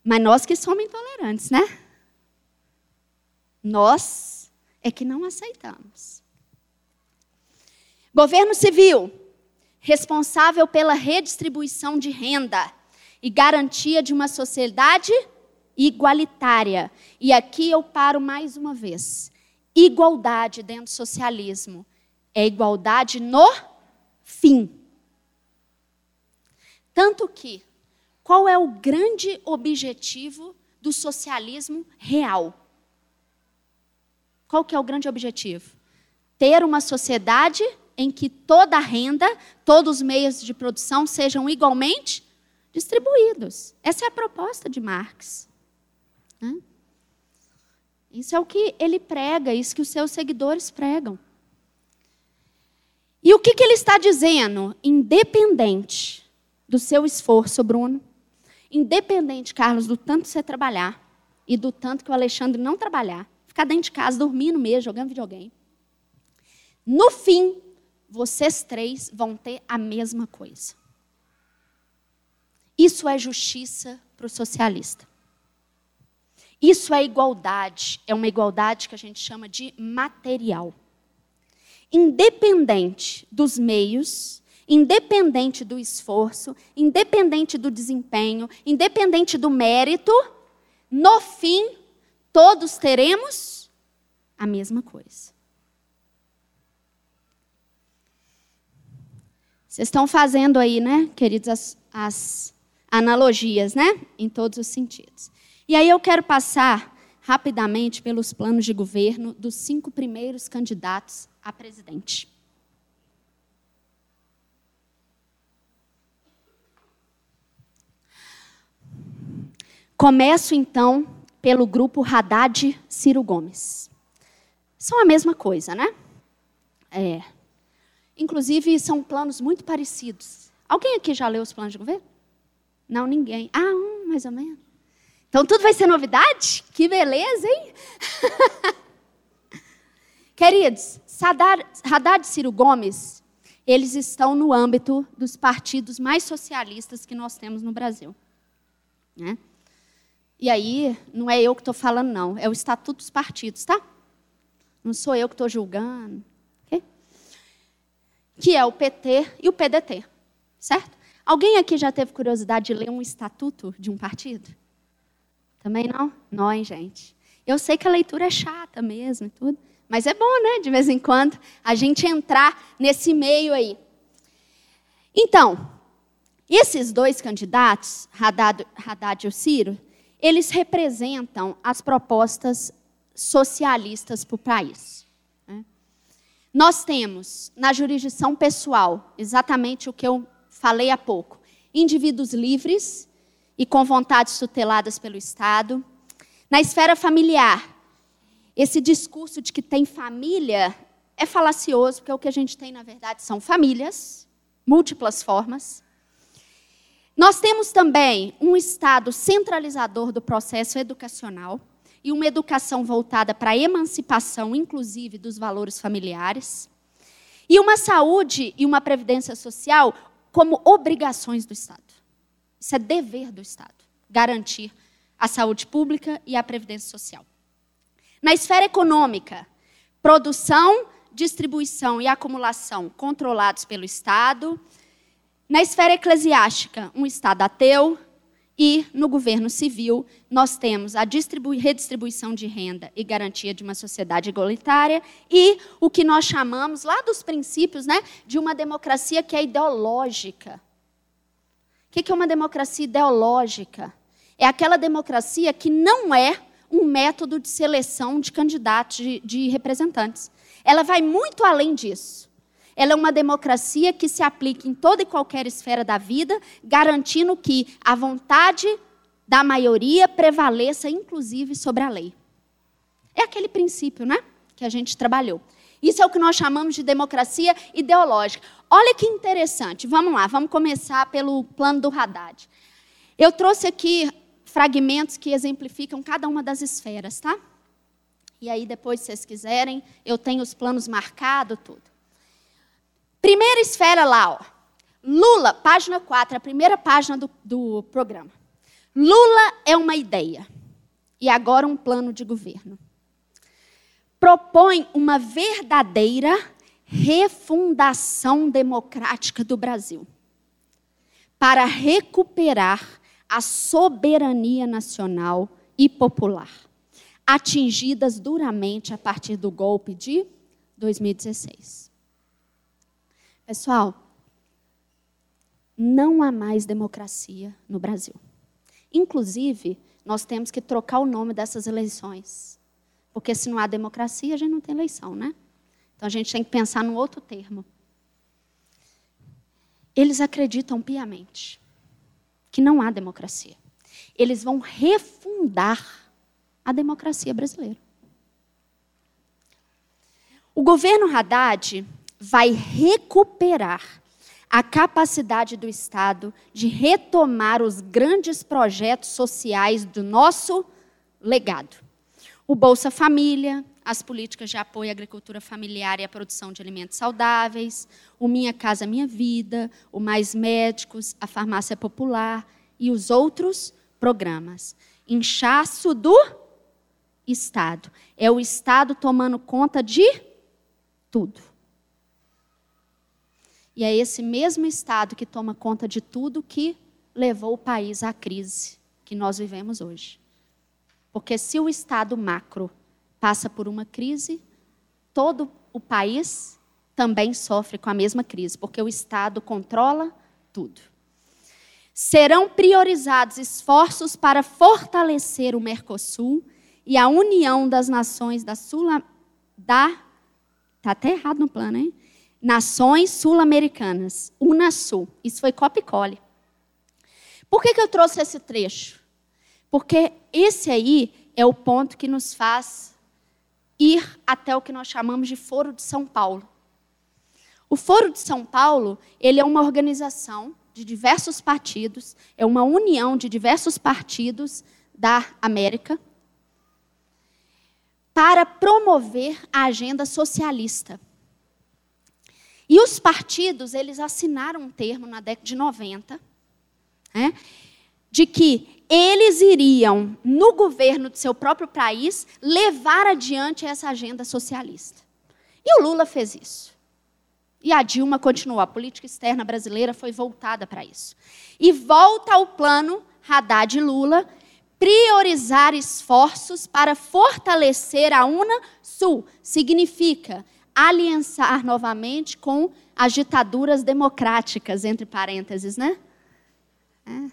mas nós que somos intolerantes, né? Nós é que não aceitamos. Governo civil, responsável pela redistribuição de renda e garantia de uma sociedade igualitária. E aqui eu paro mais uma vez. Igualdade dentro do socialismo é igualdade no fim. Tanto que, qual é o grande objetivo do socialismo real? Qual que é o grande objetivo? Ter uma sociedade em que toda a renda, todos os meios de produção sejam igualmente distribuídos. Essa é a proposta de Marx. Isso é o que ele prega, isso que os seus seguidores pregam. E o que, que ele está dizendo? Independente do seu esforço, Bruno, independente, Carlos, do tanto que você trabalhar e do tanto que o Alexandre não trabalhar, ficar dentro de casa, dormindo mesmo, jogando videogame. No fim, vocês três vão ter a mesma coisa. Isso é justiça para o socialista. Isso é igualdade, é uma igualdade que a gente chama de material. Independente dos meios, independente do esforço, independente do desempenho, independente do mérito, no fim, todos teremos a mesma coisa. Vocês estão fazendo aí, né, queridos, as, as analogias, né? Em todos os sentidos. E aí eu quero passar rapidamente pelos planos de governo dos cinco primeiros candidatos a presidente. Começo então pelo grupo Haddad Ciro Gomes. São a mesma coisa, né? É. Inclusive, são planos muito parecidos. Alguém aqui já leu os planos de governo? Não, ninguém. Ah, um, mais ou menos. Então, tudo vai ser novidade? Que beleza, hein? Queridos, Haddad e Ciro Gomes, eles estão no âmbito dos partidos mais socialistas que nós temos no Brasil. Né? E aí, não é eu que estou falando, não. É o Estatuto dos Partidos, tá? Não sou eu que estou julgando que é o PT e o PDT, certo? Alguém aqui já teve curiosidade de ler um estatuto de um partido? Também não? Hein, gente? Eu sei que a leitura é chata mesmo e tudo, mas é bom, né, de vez em quando, a gente entrar nesse meio aí. Então, esses dois candidatos, Haddad, Haddad e o Ciro, eles representam as propostas socialistas para o país. Nós temos na jurisdição pessoal exatamente o que eu falei há pouco: indivíduos livres e com vontades tuteladas pelo Estado. Na esfera familiar, esse discurso de que tem família é falacioso, porque o que a gente tem, na verdade, são famílias, múltiplas formas. Nós temos também um Estado centralizador do processo educacional e uma educação voltada para a emancipação, inclusive, dos valores familiares. E uma saúde e uma previdência social como obrigações do Estado. Isso é dever do Estado, garantir a saúde pública e a previdência social. Na esfera econômica, produção, distribuição e acumulação controlados pelo Estado. Na esfera eclesiástica, um Estado ateu. E no governo civil, nós temos a redistribuição de renda e garantia de uma sociedade igualitária e o que nós chamamos, lá dos princípios, né, de uma democracia que é ideológica. O que é uma democracia ideológica? É aquela democracia que não é um método de seleção de candidatos, de, de representantes. Ela vai muito além disso. Ela é uma democracia que se aplica em toda e qualquer esfera da vida, garantindo que a vontade da maioria prevaleça, inclusive, sobre a lei. É aquele princípio, né? Que a gente trabalhou. Isso é o que nós chamamos de democracia ideológica. Olha que interessante. Vamos lá, vamos começar pelo plano do Haddad. Eu trouxe aqui fragmentos que exemplificam cada uma das esferas, tá? E aí, depois, se vocês quiserem, eu tenho os planos marcados, tudo. Primeira esfera lá, ó. Lula, página 4, a primeira página do, do programa. Lula é uma ideia e agora um plano de governo. Propõe uma verdadeira refundação democrática do Brasil para recuperar a soberania nacional e popular, atingidas duramente a partir do golpe de 2016. Pessoal, não há mais democracia no Brasil. Inclusive, nós temos que trocar o nome dessas eleições. Porque se não há democracia, a gente não tem eleição, né? Então a gente tem que pensar num outro termo. Eles acreditam piamente que não há democracia. Eles vão refundar a democracia brasileira. O governo Haddad vai recuperar a capacidade do Estado de retomar os grandes projetos sociais do nosso legado. O Bolsa Família, as políticas de apoio à agricultura familiar e à produção de alimentos saudáveis, o Minha Casa Minha Vida, o Mais Médicos, a Farmácia Popular e os outros programas. Inchaço do Estado. É o Estado tomando conta de tudo. E é esse mesmo Estado que toma conta de tudo que levou o país à crise que nós vivemos hoje. Porque se o Estado macro passa por uma crise, todo o país também sofre com a mesma crise, porque o Estado controla tudo. Serão priorizados esforços para fortalecer o Mercosul e a união das nações da Sul da Tá até errado no plano, hein? Nações Sul-Americanas, Unasul. Isso foi copia e cole. Por que, que eu trouxe esse trecho? Porque esse aí é o ponto que nos faz ir até o que nós chamamos de Foro de São Paulo. O Foro de São Paulo, ele é uma organização de diversos partidos, é uma união de diversos partidos da América para promover a agenda socialista. E os partidos, eles assinaram um termo na década de 90, né, de que eles iriam, no governo de seu próprio país, levar adiante essa agenda socialista. E o Lula fez isso. E a Dilma continuou. A política externa brasileira foi voltada para isso. E volta ao plano Haddad Lula, priorizar esforços para fortalecer a UNA-Sul. Significa aliançar novamente com as ditaduras democráticas, entre parênteses, né? É.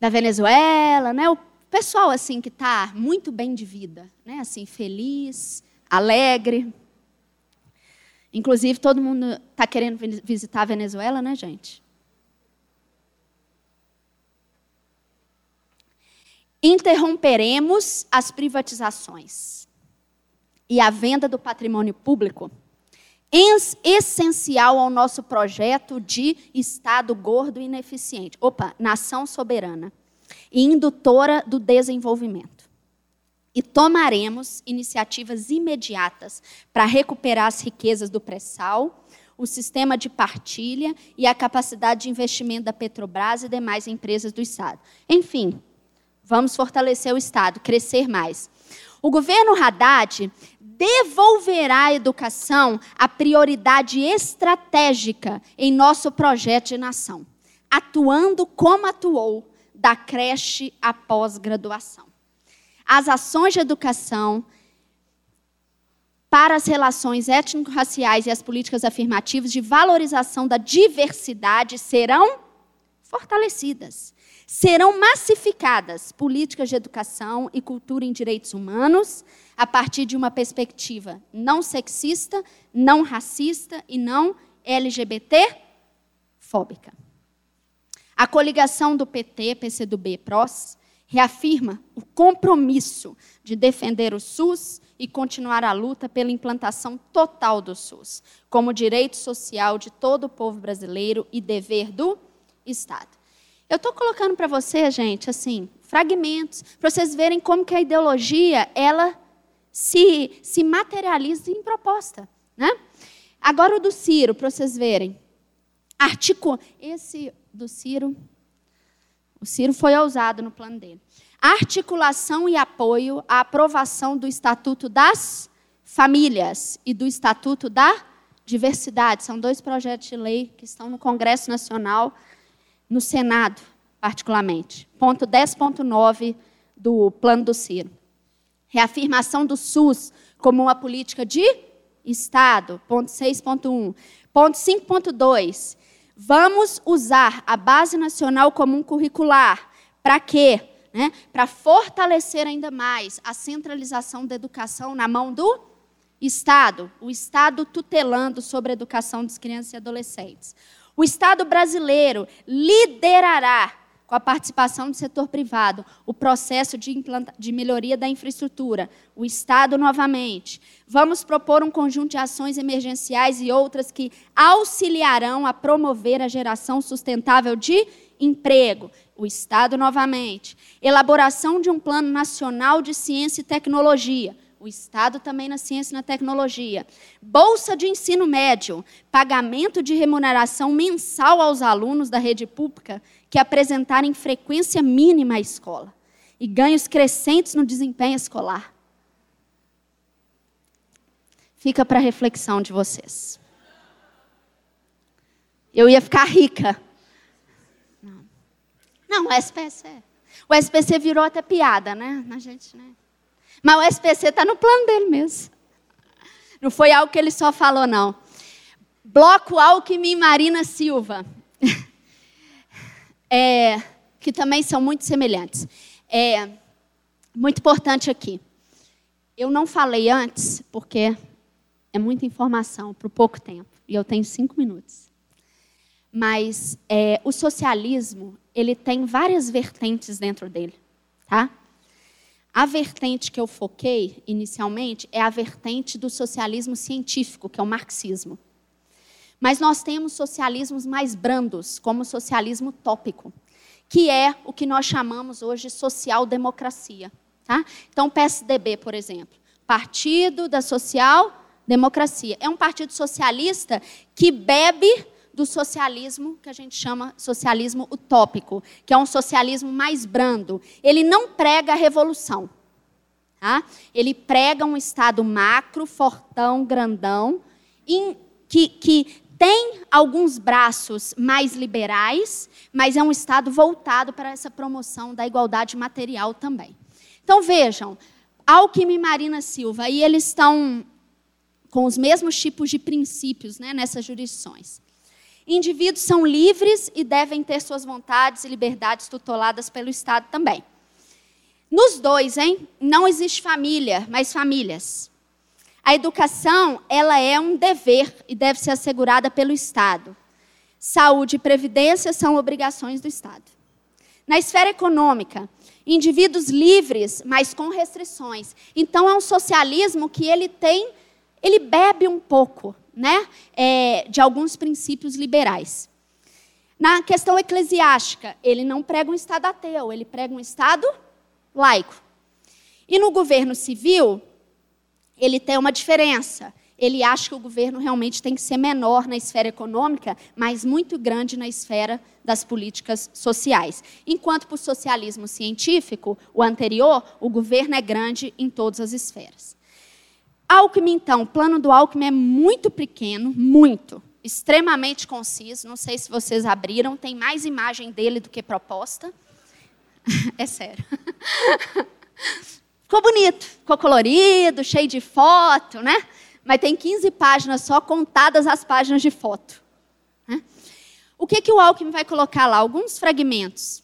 Da Venezuela, né? O pessoal assim que está muito bem de vida, né? Assim feliz, alegre. Inclusive todo mundo está querendo visitar a Venezuela, né, gente? Interromperemos as privatizações e a venda do patrimônio público, essencial ao nosso projeto de Estado gordo e ineficiente. Opa, nação soberana e indutora do desenvolvimento. E tomaremos iniciativas imediatas para recuperar as riquezas do pré-sal, o sistema de partilha e a capacidade de investimento da Petrobras e demais empresas do Estado. Enfim, vamos fortalecer o Estado, crescer mais. O governo Haddad devolverá à educação a prioridade estratégica em nosso projeto de nação, atuando como atuou da creche à pós-graduação. As ações de educação para as relações étnico-raciais e as políticas afirmativas de valorização da diversidade serão fortalecidas. Serão massificadas políticas de educação e cultura em direitos humanos a partir de uma perspectiva não sexista, não racista e não LGBT fóbica. A coligação do PT, PCdoB, PROS, reafirma o compromisso de defender o SUS e continuar a luta pela implantação total do SUS, como direito social de todo o povo brasileiro e dever do Estado. Eu estou colocando para você, gente, assim, fragmentos, para vocês verem como que a ideologia, ela se, se materializa em proposta. Né? Agora o do Ciro, para vocês verem. Artigo, esse do Ciro, o Ciro foi ousado no plano dele. Articulação e apoio à aprovação do Estatuto das Famílias e do Estatuto da Diversidade. São dois projetos de lei que estão no Congresso Nacional, no Senado, particularmente. Ponto 10.9 do plano do Ciro. Reafirmação do SUS como uma política de Estado. Ponto 6.1. Ponto 5.2 Vamos usar a Base Nacional Comum Curricular. Para quê? Né? Para fortalecer ainda mais a centralização da educação na mão do Estado, o Estado tutelando sobre a educação das crianças e adolescentes. O Estado brasileiro liderará com a participação do setor privado, o processo de, de melhoria da infraestrutura, o Estado novamente. Vamos propor um conjunto de ações emergenciais e outras que auxiliarão a promover a geração sustentável de emprego, o Estado novamente. Elaboração de um plano nacional de ciência e tecnologia, o Estado também na ciência e na tecnologia. Bolsa de ensino médio, pagamento de remuneração mensal aos alunos da rede pública que apresentarem frequência mínima à escola e ganhos crescentes no desempenho escolar. Fica para reflexão de vocês. Eu ia ficar rica. Não, não o SPC. O SPC virou até piada, né? A gente, né? Mas o SPC está no plano dele mesmo. Não foi algo que ele só falou, não. Bloco Alckmin Marina Silva. É, que também são muito semelhantes. É muito importante aqui. Eu não falei antes, porque é muita informação para pouco tempo. E eu tenho cinco minutos. Mas é, o socialismo, ele tem várias vertentes dentro dele. Tá? A vertente que eu foquei inicialmente é a vertente do socialismo científico, que é o marxismo. Mas nós temos socialismos mais brandos, como o socialismo tópico, que é o que nós chamamos hoje de social-democracia. Tá? Então, o PSDB, por exemplo, Partido da Social Democracia, é um partido socialista que bebe do socialismo que a gente chama socialismo utópico, que é um socialismo mais brando. Ele não prega a revolução. Tá? Ele prega um Estado macro, fortão, grandão, que, que tem alguns braços mais liberais, mas é um Estado voltado para essa promoção da igualdade material também. Então vejam, Alckmin e Marina Silva, aí eles estão com os mesmos tipos de princípios né, nessas jurisdições. Indivíduos são livres e devem ter suas vontades e liberdades tuteladas pelo Estado também. Nos dois, hein? Não existe família, mas famílias. A educação, ela é um dever e deve ser assegurada pelo Estado. Saúde e previdência são obrigações do Estado. Na esfera econômica, Indivíduos livres, mas com restrições. Então é um socialismo que ele tem, ele bebe um pouco, né, é, de alguns princípios liberais. Na questão eclesiástica, ele não prega um Estado ateu, ele prega um Estado laico. E no governo civil, ele tem uma diferença. Ele acha que o governo realmente tem que ser menor na esfera econômica, mas muito grande na esfera das políticas sociais. Enquanto para o socialismo científico, o anterior, o governo é grande em todas as esferas. Alckmin, então, o plano do Alckmin é muito pequeno, muito, extremamente conciso. Não sei se vocês abriram, tem mais imagem dele do que proposta. É sério. Ficou bonito, ficou colorido, cheio de foto, né? Mas tem 15 páginas só, contadas as páginas de foto. Né? O que, que o Alckmin vai colocar lá? Alguns fragmentos.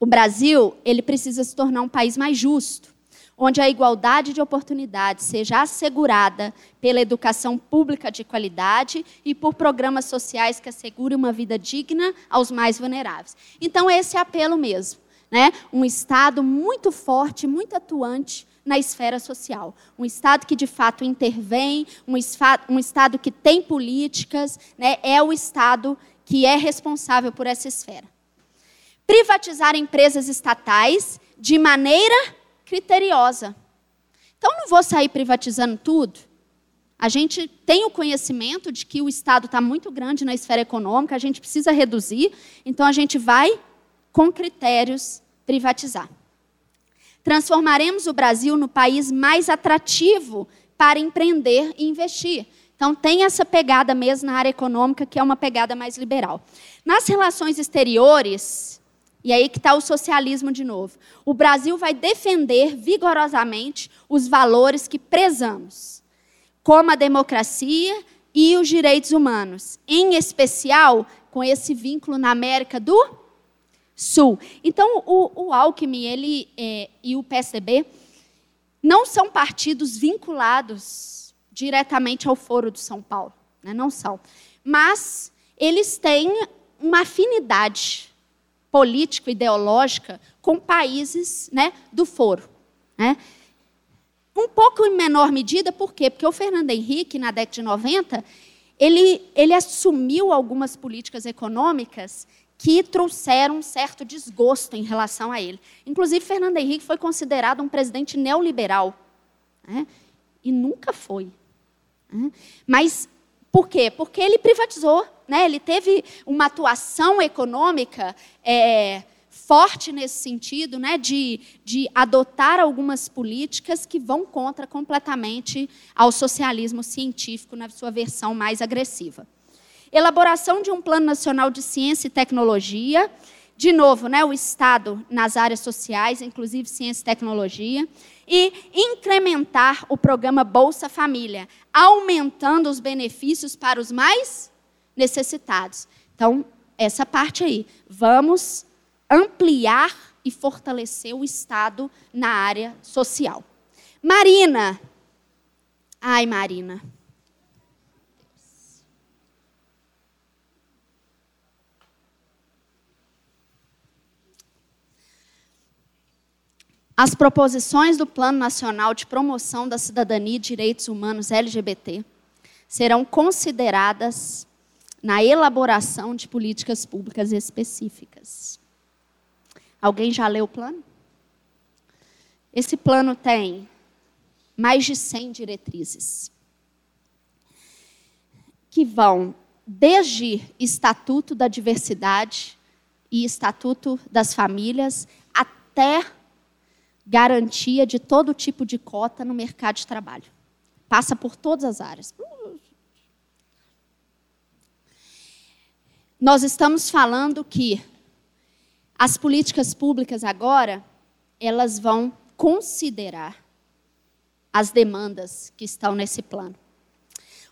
O Brasil, ele precisa se tornar um país mais justo, onde a igualdade de oportunidades seja assegurada pela educação pública de qualidade e por programas sociais que assegurem uma vida digna aos mais vulneráveis. Então, esse é apelo mesmo né? um Estado muito forte, muito atuante na esfera social. Um Estado que de fato intervém, um, um Estado que tem políticas, né? é o Estado que é responsável por essa esfera. Privatizar empresas estatais de maneira criteriosa. Então, não vou sair privatizando tudo. A gente tem o conhecimento de que o Estado está muito grande na esfera econômica, a gente precisa reduzir, então a gente vai com critérios, privatizar. Transformaremos o Brasil no país mais atrativo para empreender e investir. Então, tem essa pegada mesmo na área econômica, que é uma pegada mais liberal. Nas relações exteriores, e aí que está o socialismo de novo, o Brasil vai defender vigorosamente os valores que prezamos, como a democracia e os direitos humanos, em especial com esse vínculo na América do Sul. Então, o, o Alckmin ele, é, e o PSDB não são partidos vinculados diretamente ao Foro de São Paulo. Né? Não são. Mas eles têm uma afinidade político-ideológica com países né, do Foro. Né? Um pouco em menor medida, por quê? Porque o Fernando Henrique, na década de 90, ele, ele assumiu algumas políticas econômicas que trouxeram um certo desgosto em relação a ele. Inclusive, Fernando Henrique foi considerado um presidente neoliberal. Né? E nunca foi. Né? Mas por quê? Porque ele privatizou. Né? Ele teve uma atuação econômica é, forte nesse sentido, né? de, de adotar algumas políticas que vão contra completamente ao socialismo científico na sua versão mais agressiva elaboração de um plano nacional de ciência e tecnologia, de novo, né, o Estado nas áreas sociais, inclusive ciência e tecnologia, e incrementar o programa Bolsa Família, aumentando os benefícios para os mais necessitados. Então, essa parte aí. Vamos ampliar e fortalecer o Estado na área social. Marina. Ai, Marina. As proposições do Plano Nacional de Promoção da Cidadania e Direitos Humanos LGBT serão consideradas na elaboração de políticas públicas específicas. Alguém já leu o plano? Esse plano tem mais de 100 diretrizes que vão desde Estatuto da Diversidade e Estatuto das Famílias até garantia de todo tipo de cota no mercado de trabalho. Passa por todas as áreas. Nós estamos falando que as políticas públicas agora, elas vão considerar as demandas que estão nesse plano.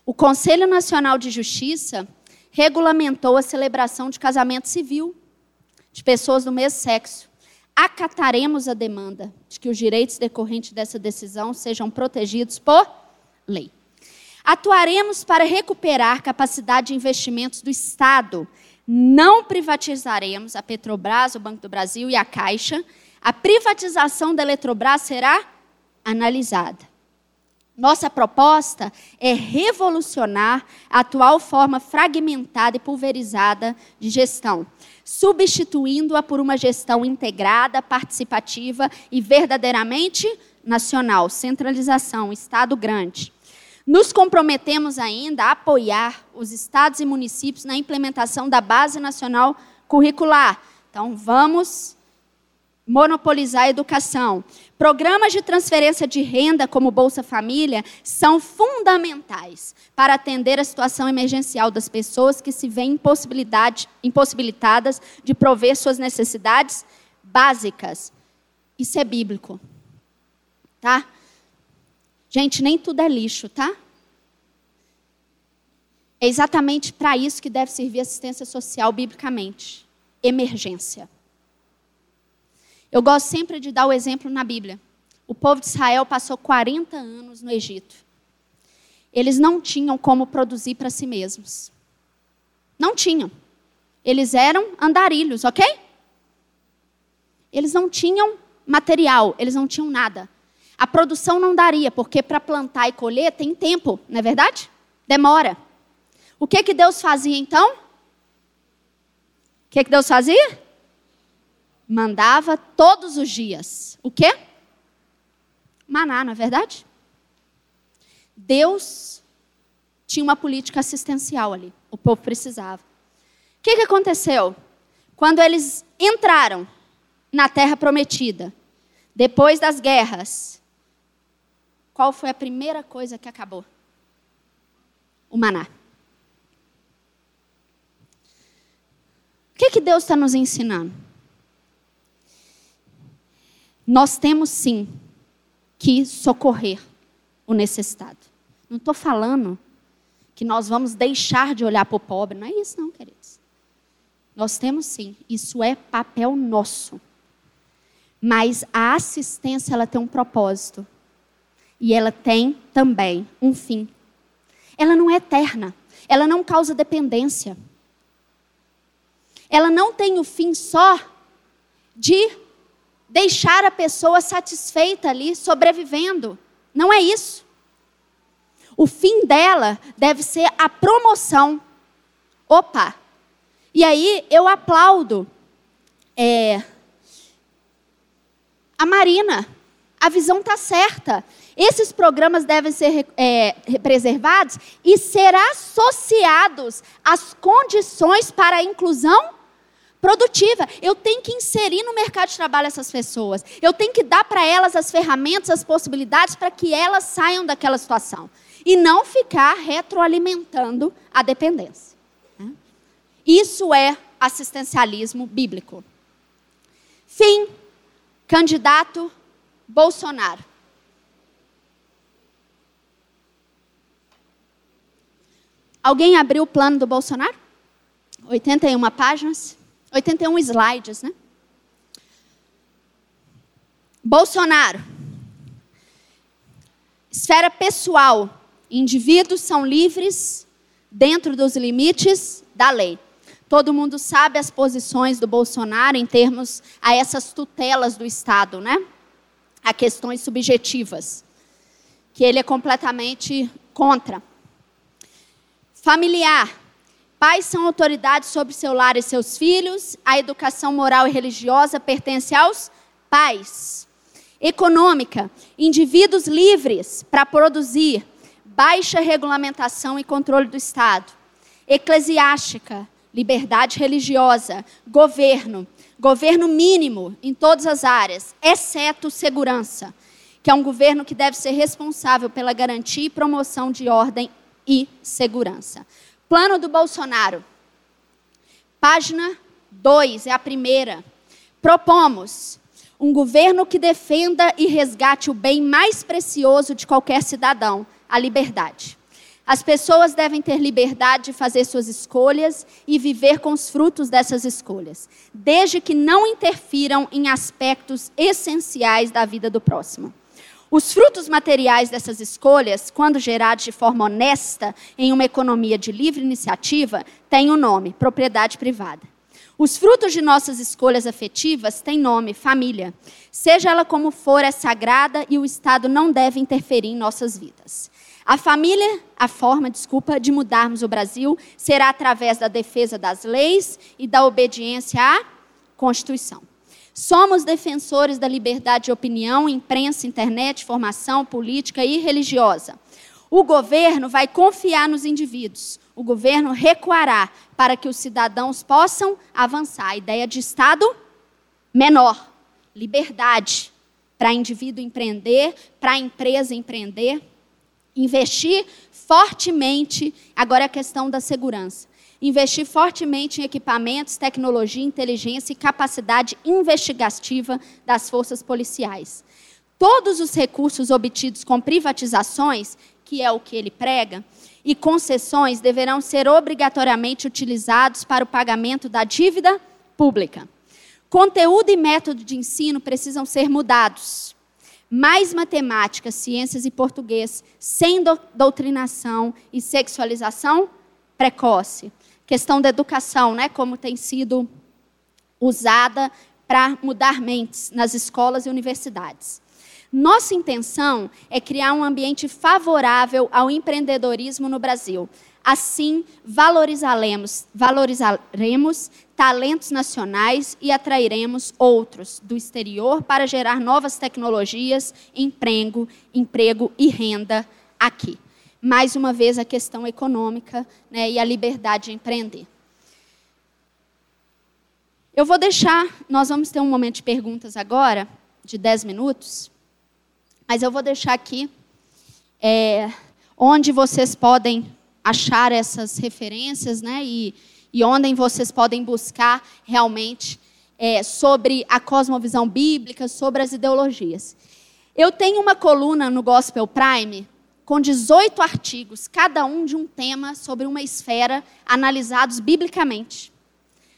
O Conselho Nacional de Justiça regulamentou a celebração de casamento civil de pessoas do mesmo sexo acataremos a demanda de que os direitos decorrentes dessa decisão sejam protegidos por lei. Atuaremos para recuperar capacidade de investimentos do Estado. Não privatizaremos a Petrobras, o Banco do Brasil e a Caixa, a privatização da Eletrobras será analisada. Nossa proposta é revolucionar a atual forma fragmentada e pulverizada de gestão, substituindo-a por uma gestão integrada, participativa e verdadeiramente nacional. Centralização, Estado grande. Nos comprometemos ainda a apoiar os estados e municípios na implementação da Base Nacional Curricular. Então, vamos monopolizar a educação. Programas de transferência de renda, como Bolsa Família, são fundamentais para atender a situação emergencial das pessoas que se veem impossibilitadas de prover suas necessidades básicas. Isso é bíblico. Tá? Gente, nem tudo é lixo, tá? É exatamente para isso que deve servir assistência social biblicamente. Emergência. Eu gosto sempre de dar o exemplo na Bíblia. O povo de Israel passou 40 anos no Egito. Eles não tinham como produzir para si mesmos. Não tinham. Eles eram andarilhos, ok? Eles não tinham material, eles não tinham nada. A produção não daria, porque para plantar e colher tem tempo, não é verdade? Demora. O que que Deus fazia então? O que que Deus fazia? Mandava todos os dias. O quê? Maná, não é verdade? Deus tinha uma política assistencial ali. O povo precisava. O que, que aconteceu? Quando eles entraram na terra prometida, depois das guerras, qual foi a primeira coisa que acabou? O maná. O que, que Deus está nos ensinando? Nós temos sim que socorrer o necessitado. Não estou falando que nós vamos deixar de olhar para o pobre, não é isso, não, queridos. Nós temos sim, isso é papel nosso. Mas a assistência, ela tem um propósito. E ela tem também um fim. Ela não é eterna. Ela não causa dependência. Ela não tem o fim só de deixar a pessoa satisfeita ali, sobrevivendo. Não é isso. O fim dela deve ser a promoção. Opa! E aí eu aplaudo é, a Marina. A visão está certa. Esses programas devem ser é, preservados e ser associados às condições para a inclusão produtiva. Eu tenho que inserir no mercado de trabalho essas pessoas. Eu tenho que dar para elas as ferramentas, as possibilidades para que elas saiam daquela situação. E não ficar retroalimentando a dependência. Né? Isso é assistencialismo bíblico. Fim, candidato Bolsonaro. Alguém abriu o plano do Bolsonaro? 81 páginas. 81 slides, né? Bolsonaro. Esfera pessoal. Indivíduos são livres dentro dos limites da lei. Todo mundo sabe as posições do Bolsonaro em termos a essas tutelas do Estado, né? A questões subjetivas, que ele é completamente contra. Familiar. Pais são autoridades sobre seu lar e seus filhos. A educação moral e religiosa pertence aos pais. Econômica, indivíduos livres para produzir, baixa regulamentação e controle do Estado. Eclesiástica, liberdade religiosa. Governo, governo mínimo em todas as áreas, exceto segurança, que é um governo que deve ser responsável pela garantia e promoção de ordem e segurança. Plano do Bolsonaro. Página 2, é a primeira. Propomos um governo que defenda e resgate o bem mais precioso de qualquer cidadão, a liberdade. As pessoas devem ter liberdade de fazer suas escolhas e viver com os frutos dessas escolhas, desde que não interfiram em aspectos essenciais da vida do próximo. Os frutos materiais dessas escolhas, quando gerados de forma honesta em uma economia de livre iniciativa, têm o um nome: propriedade privada. Os frutos de nossas escolhas afetivas têm nome, família. Seja ela como for, é sagrada e o Estado não deve interferir em nossas vidas. A família, a forma, desculpa, de mudarmos o Brasil será através da defesa das leis e da obediência à Constituição. Somos defensores da liberdade de opinião, imprensa, internet, formação política e religiosa. O governo vai confiar nos indivíduos. O governo recuará para que os cidadãos possam avançar. A ideia de Estado menor, liberdade para indivíduo empreender, para empresa empreender investir fortemente, agora é a questão da segurança. Investir fortemente em equipamentos, tecnologia, inteligência e capacidade investigativa das forças policiais. Todos os recursos obtidos com privatizações, que é o que ele prega, e concessões deverão ser obrigatoriamente utilizados para o pagamento da dívida pública. Conteúdo e método de ensino precisam ser mudados mais matemática, ciências e português, sem do, doutrinação e sexualização precoce. Questão da educação, né, como tem sido usada para mudar mentes nas escolas e universidades. Nossa intenção é criar um ambiente favorável ao empreendedorismo no Brasil, Assim, valorizaremos, valorizaremos talentos nacionais e atrairemos outros do exterior para gerar novas tecnologias, emprego, emprego e renda aqui. Mais uma vez, a questão econômica né, e a liberdade de empreender. Eu vou deixar, nós vamos ter um momento de perguntas agora, de 10 minutos, mas eu vou deixar aqui é, onde vocês podem achar essas referências, né? E, e onde vocês podem buscar realmente é, sobre a cosmovisão bíblica, sobre as ideologias. Eu tenho uma coluna no Gospel Prime com 18 artigos, cada um de um tema sobre uma esfera, analisados biblicamente.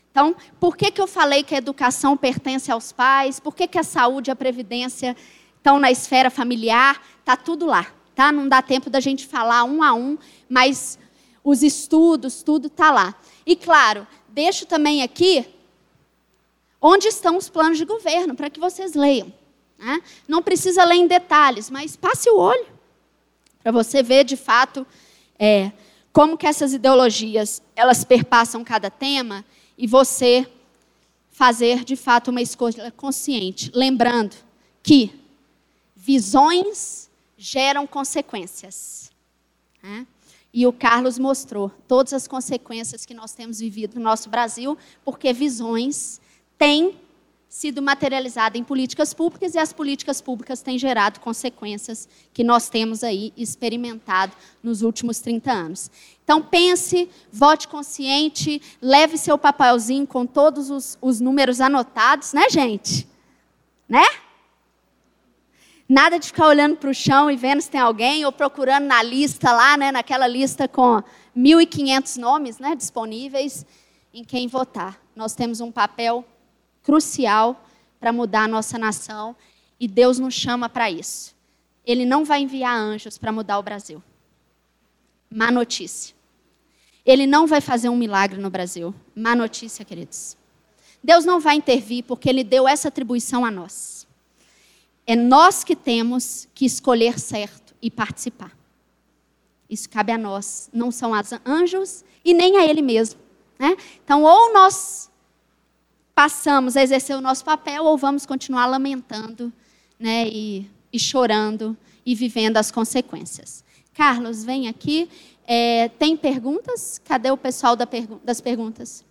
Então, por que, que eu falei que a educação pertence aos pais? Por que, que a saúde e a previdência estão na esfera familiar? Está tudo lá tá? Não dá tempo da gente falar um a um, mas os estudos, tudo está lá. E claro, deixo também aqui onde estão os planos de governo, para que vocês leiam. Né? Não precisa ler em detalhes, mas passe o olho para você ver de fato é, como que essas ideologias elas perpassam cada tema e você fazer de fato uma escolha consciente, lembrando que visões geram consequências. Né? E o Carlos mostrou todas as consequências que nós temos vivido no nosso Brasil, porque visões têm sido materializadas em políticas públicas e as políticas públicas têm gerado consequências que nós temos aí experimentado nos últimos 30 anos. Então pense, vote consciente, leve seu papelzinho com todos os, os números anotados, né, gente? Né? Nada de ficar olhando para o chão e vendo se tem alguém, ou procurando na lista lá, né, naquela lista com 1.500 nomes né, disponíveis, em quem votar. Nós temos um papel crucial para mudar a nossa nação e Deus nos chama para isso. Ele não vai enviar anjos para mudar o Brasil. Má notícia. Ele não vai fazer um milagre no Brasil. Má notícia, queridos. Deus não vai intervir porque ele deu essa atribuição a nós. É nós que temos que escolher certo e participar. Isso cabe a nós, não são os anjos e nem a Ele mesmo. Né? Então, ou nós passamos a exercer o nosso papel, ou vamos continuar lamentando né, e, e chorando e vivendo as consequências. Carlos, vem aqui. É, tem perguntas? Cadê o pessoal da pergu das perguntas?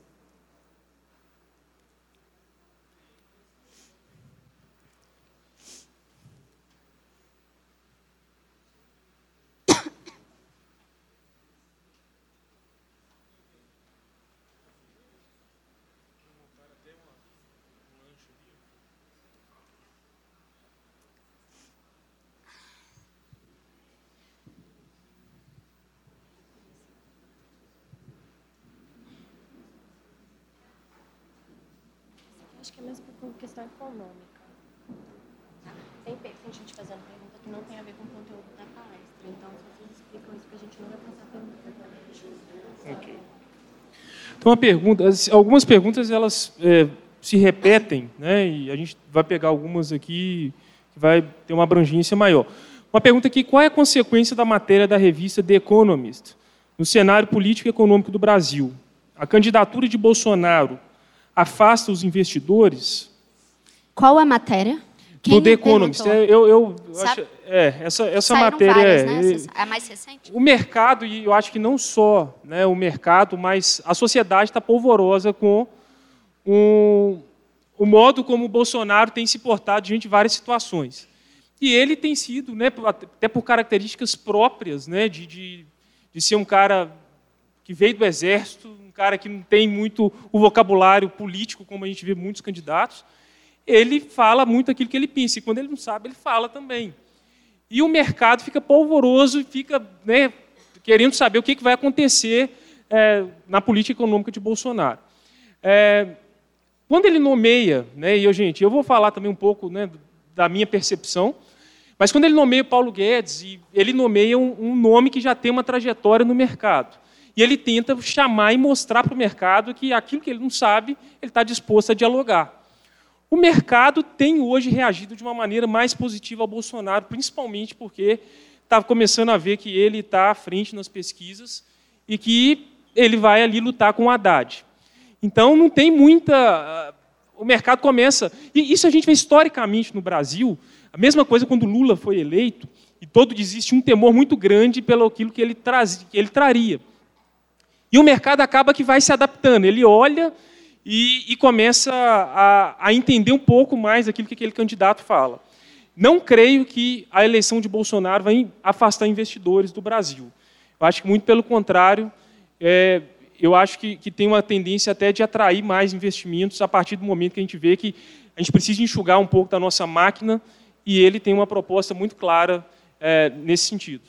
Acho que é mais por questão econômica. Tem, tem gente fazendo pergunta que não tem a ver com o conteúdo da palestra. Então, se vocês explicam isso, que a gente não vai passar pergunta para a gente. Ok. Tem uma pergunta, algumas perguntas elas é, se repetem, né? E a gente vai pegar algumas aqui que vai ter uma abrangência maior. Uma pergunta aqui: qual é a consequência da matéria da revista The Economist no cenário político e econômico do Brasil? A candidatura de Bolsonaro afasta os investidores? Qual a matéria? Quem do The Economist. É, eu, eu, acho, é, essa, essa matéria. Várias, é, né? é mais recente? O mercado, e eu acho que não só né, o mercado, mas a sociedade está polvorosa com um, o modo como o Bolsonaro tem se portado diante de várias situações. E ele tem sido, né, até por características próprias, né, de, de, de ser um cara que veio do exército, um cara que não tem muito o vocabulário político, como a gente vê muitos candidatos, ele fala muito aquilo que ele pensa, e quando ele não sabe, ele fala também. E o mercado fica polvoroso e fica né, querendo saber o que, vai acontecer é, na política econômica de Bolsonaro. É, quando ele nomeia, né, e eu, gente, eu vou falar também um pouco né, da minha percepção, mas quando ele nomeia Paulo Guedes, ele nomeia um, um nome que já tem uma trajetória no mercado. E ele tenta chamar e mostrar para o mercado que aquilo que ele não sabe, ele está disposto a dialogar. O mercado tem hoje reagido de uma maneira mais positiva ao Bolsonaro, principalmente porque está começando a ver que ele está à frente nas pesquisas e que ele vai ali lutar com o Haddad. Então não tem muita. Ah, o mercado começa. E isso a gente vê historicamente no Brasil. A mesma coisa quando Lula foi eleito, e todo existe um temor muito grande pelo aquilo que ele, traz, que ele traria. E o mercado acaba que vai se adaptando. Ele olha e, e começa a, a, entender um pouco mais aquilo que aquele candidato fala. Não creio que a eleição de Bolsonaro vai afastar investidores do Brasil. Eu acho que, muito pelo contrário, é, eu acho que, que tem uma tendência até de atrair mais investimentos a partir do momento que a gente vê que a gente precisa enxugar um pouco da nossa máquina e ele tem uma proposta muito clara é, nesse sentido.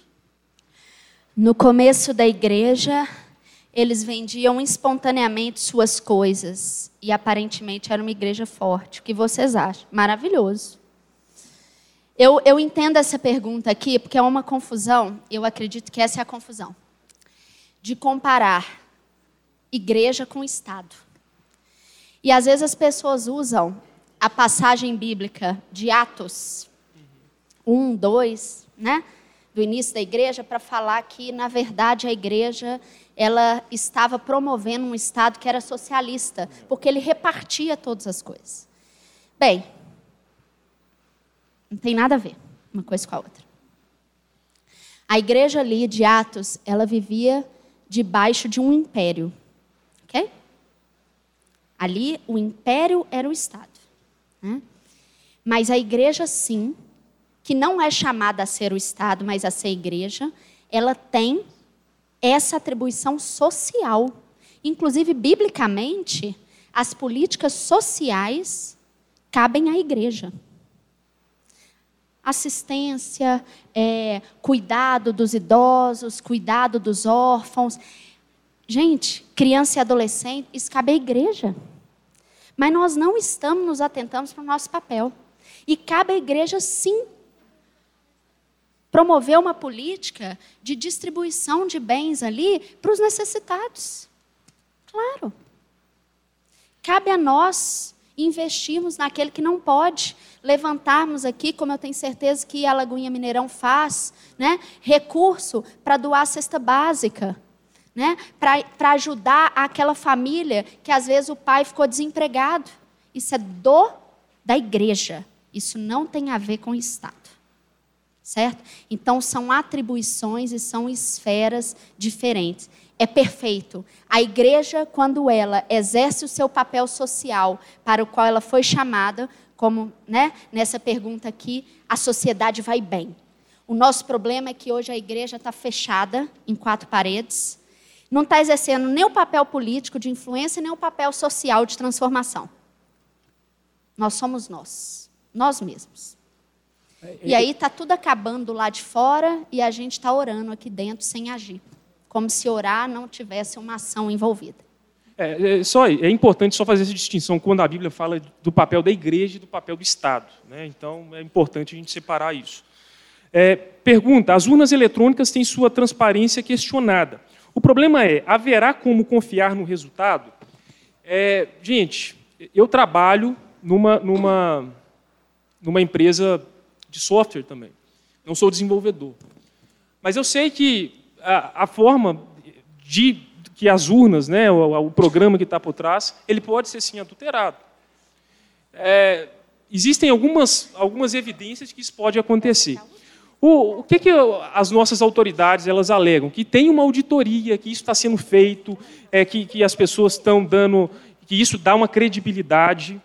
No começo da igreja, eles vendiam espontaneamente suas coisas e aparentemente era uma igreja forte. O que vocês acham? Maravilhoso. Eu, eu entendo essa pergunta aqui porque é uma confusão, eu acredito que essa é a confusão, de comparar igreja com Estado. E às vezes as pessoas usam a passagem bíblica de Atos 1, 2, né? do início da igreja para falar que na verdade a igreja ela estava promovendo um estado que era socialista, porque ele repartia todas as coisas. Bem, não tem nada a ver uma coisa com a outra. A igreja ali de Atos, ela vivia debaixo de um império. Ok? Ali, o império era o Estado. Né? Mas a igreja, sim, que não é chamada a ser o Estado, mas a ser igreja, ela tem essa atribuição social. Inclusive, biblicamente, as políticas sociais cabem à igreja. Assistência, é, cuidado dos idosos, cuidado dos órfãos. Gente, criança e adolescente, isso cabe à igreja. Mas nós não estamos nos atentando para o nosso papel. E cabe à igreja, sim, promover uma política de distribuição de bens ali para os necessitados. Claro. Cabe a nós investirmos naquele que não pode, levantarmos aqui, como eu tenho certeza que a Lagoinha Mineirão faz, né, recurso para doar a cesta básica né? para ajudar aquela família que às vezes o pai ficou desempregado. Isso é do da igreja. Isso não tem a ver com o Estado. Certo? Então são atribuições e são esferas diferentes. É perfeito. A igreja, quando ela exerce o seu papel social para o qual ela foi chamada, como né, nessa pergunta aqui, a sociedade vai bem. O nosso problema é que hoje a igreja está fechada em quatro paredes, não está exercendo nem o papel político de influência, nem o papel social de transformação. Nós somos nós, nós mesmos. E aí está tudo acabando lá de fora e a gente está orando aqui dentro sem agir. Como se orar não tivesse uma ação envolvida. É, é, só, é importante só fazer essa distinção quando a Bíblia fala do papel da igreja e do papel do Estado. Né? Então é importante a gente separar isso. É, pergunta: as urnas eletrônicas têm sua transparência questionada. O O problema é, haverá como confiar no resultado? É, gente, eu trabalho numa, numa, numa empresa de software também. Não sou desenvolvedor. Mas eu sei que a, a forma de que as urnas, né, o, o programa que está por trás, ele pode ser sim adulterado. É, existem algumas, algumas evidências que isso pode acontecer. O, o que, que as nossas autoridades elas alegam? Que tem uma auditoria, que isso está sendo feito, é, que, que as pessoas estão dando, que isso dá uma credibilidade.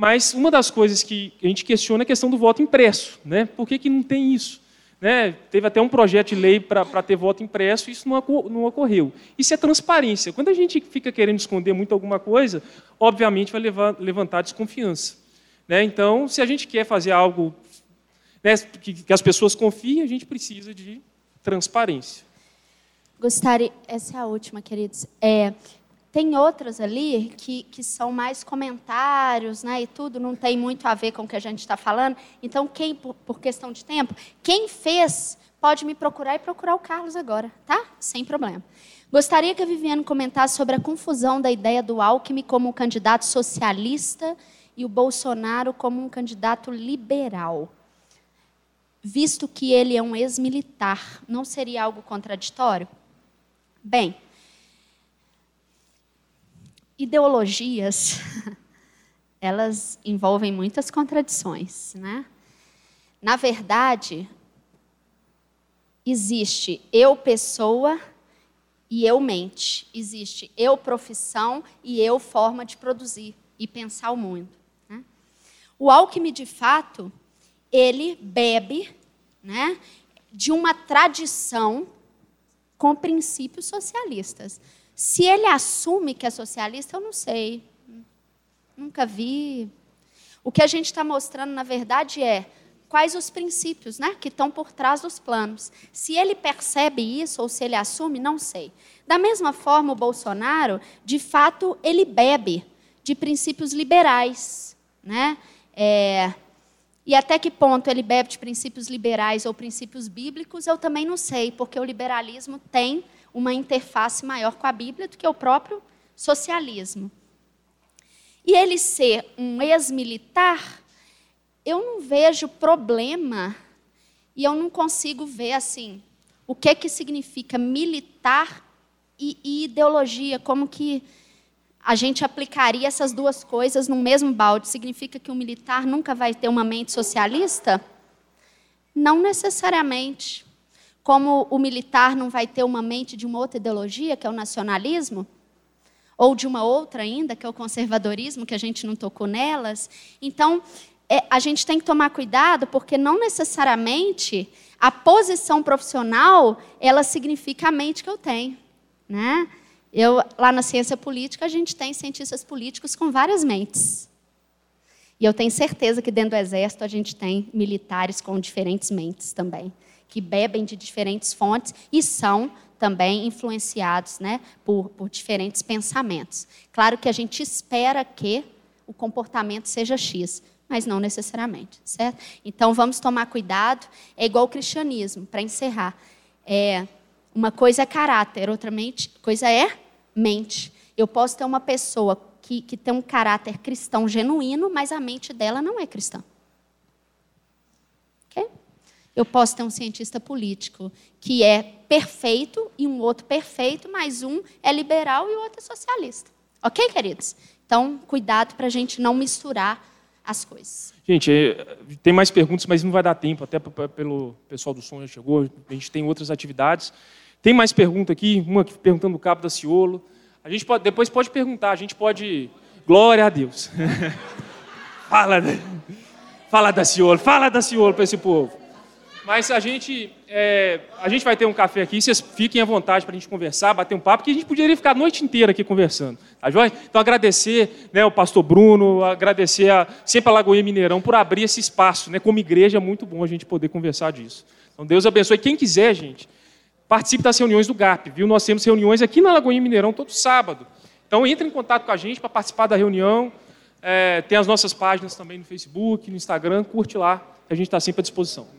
Mas uma das coisas que a gente questiona é a questão do voto impresso. Né? Por que, que não tem isso? Né? Teve até um projeto de lei para ter voto impresso e isso não, não ocorreu. Isso é transparência. Quando a gente fica querendo esconder muito alguma coisa, obviamente vai levar, levantar desconfiança. Né? Então, se a gente quer fazer algo né, que, que as pessoas confiem, a gente precisa de transparência. Gostaria, essa é a última, queridos. É, tem outras ali que, que são mais comentários, né, e tudo, não tem muito a ver com o que a gente está falando. Então, quem, por, por, questão de tempo, quem fez, pode me procurar e procurar o Carlos agora, tá? Sem problema. Gostaria que a Viviane comentasse sobre a confusão da ideia do Alckmin como um candidato socialista e o Bolsonaro como um candidato liberal. Visto que ele é um ex-militar, não seria algo contraditório? Bem, ideologias, elas envolvem muitas contradições, né? Na verdade, existe eu pessoa e eu mente. Existe eu profissão e eu forma de produzir e pensar o mundo. Né? O Alckmin, de fato, ele bebe né, de uma tradição com princípios socialistas. Se ele assume que é socialista, eu não sei. Nunca vi. O que a gente está mostrando, na verdade, é quais os princípios né, que estão por trás dos planos. Se ele percebe isso ou se ele assume, não sei. Da mesma forma, o Bolsonaro, de fato, ele bebe de princípios liberais. Né? É, e até que ponto ele bebe de princípios liberais ou princípios bíblicos, eu também não sei, porque o liberalismo tem uma interface maior com a Bíblia do que o próprio socialismo. E ele ser um ex-militar, eu não vejo problema e eu não consigo ver assim o que que significa militar e, e ideologia, como que a gente aplicaria essas duas coisas no mesmo balde. Significa que o militar nunca vai ter uma mente socialista? Não necessariamente como o militar não vai ter uma mente de uma outra ideologia, que é o nacionalismo, ou de uma outra ainda, que é o conservadorismo, que a gente não tocou nelas. Então, é, a gente tem que tomar cuidado, porque não necessariamente a posição profissional ela significa a mente que eu tenho, né? Eu lá na ciência política a gente tem cientistas políticos com várias mentes. E eu tenho certeza que dentro do exército a gente tem militares com diferentes mentes também que bebem de diferentes fontes e são também influenciados né, por, por diferentes pensamentos. Claro que a gente espera que o comportamento seja X, mas não necessariamente, certo? Então vamos tomar cuidado. É igual o cristianismo, para encerrar. É, uma coisa é caráter, outra mente, coisa é mente. Eu posso ter uma pessoa que, que tem um caráter cristão genuíno, mas a mente dela não é cristã. Eu posso ter um cientista político que é perfeito e um outro perfeito, mas um é liberal e o outro é socialista. Ok, queridos? Então, cuidado para a gente não misturar as coisas. Gente, é, tem mais perguntas, mas não vai dar tempo, até pelo pessoal do som já chegou, a gente tem outras atividades. Tem mais pergunta aqui, uma perguntando do Cabo da Ciolo. A gente pode, depois pode perguntar, a gente pode. Glória a Deus. fala, fala da Ciolo, fala da Ciolo para esse povo. Mas a gente, é, a gente vai ter um café aqui, vocês fiquem à vontade para a gente conversar, bater um papo, que a gente poderia ficar a noite inteira aqui conversando. Tá joia? Então agradecer né, o pastor Bruno, agradecer a, sempre a Lagoinha Mineirão por abrir esse espaço. Né, como igreja é muito bom a gente poder conversar disso. Então Deus abençoe. Quem quiser, gente, participe das reuniões do GAP, viu? Nós temos reuniões aqui na Lagoinha Mineirão todo sábado. Então entre em contato com a gente para participar da reunião. É, tem as nossas páginas também no Facebook, no Instagram, curte lá, a gente está sempre à disposição.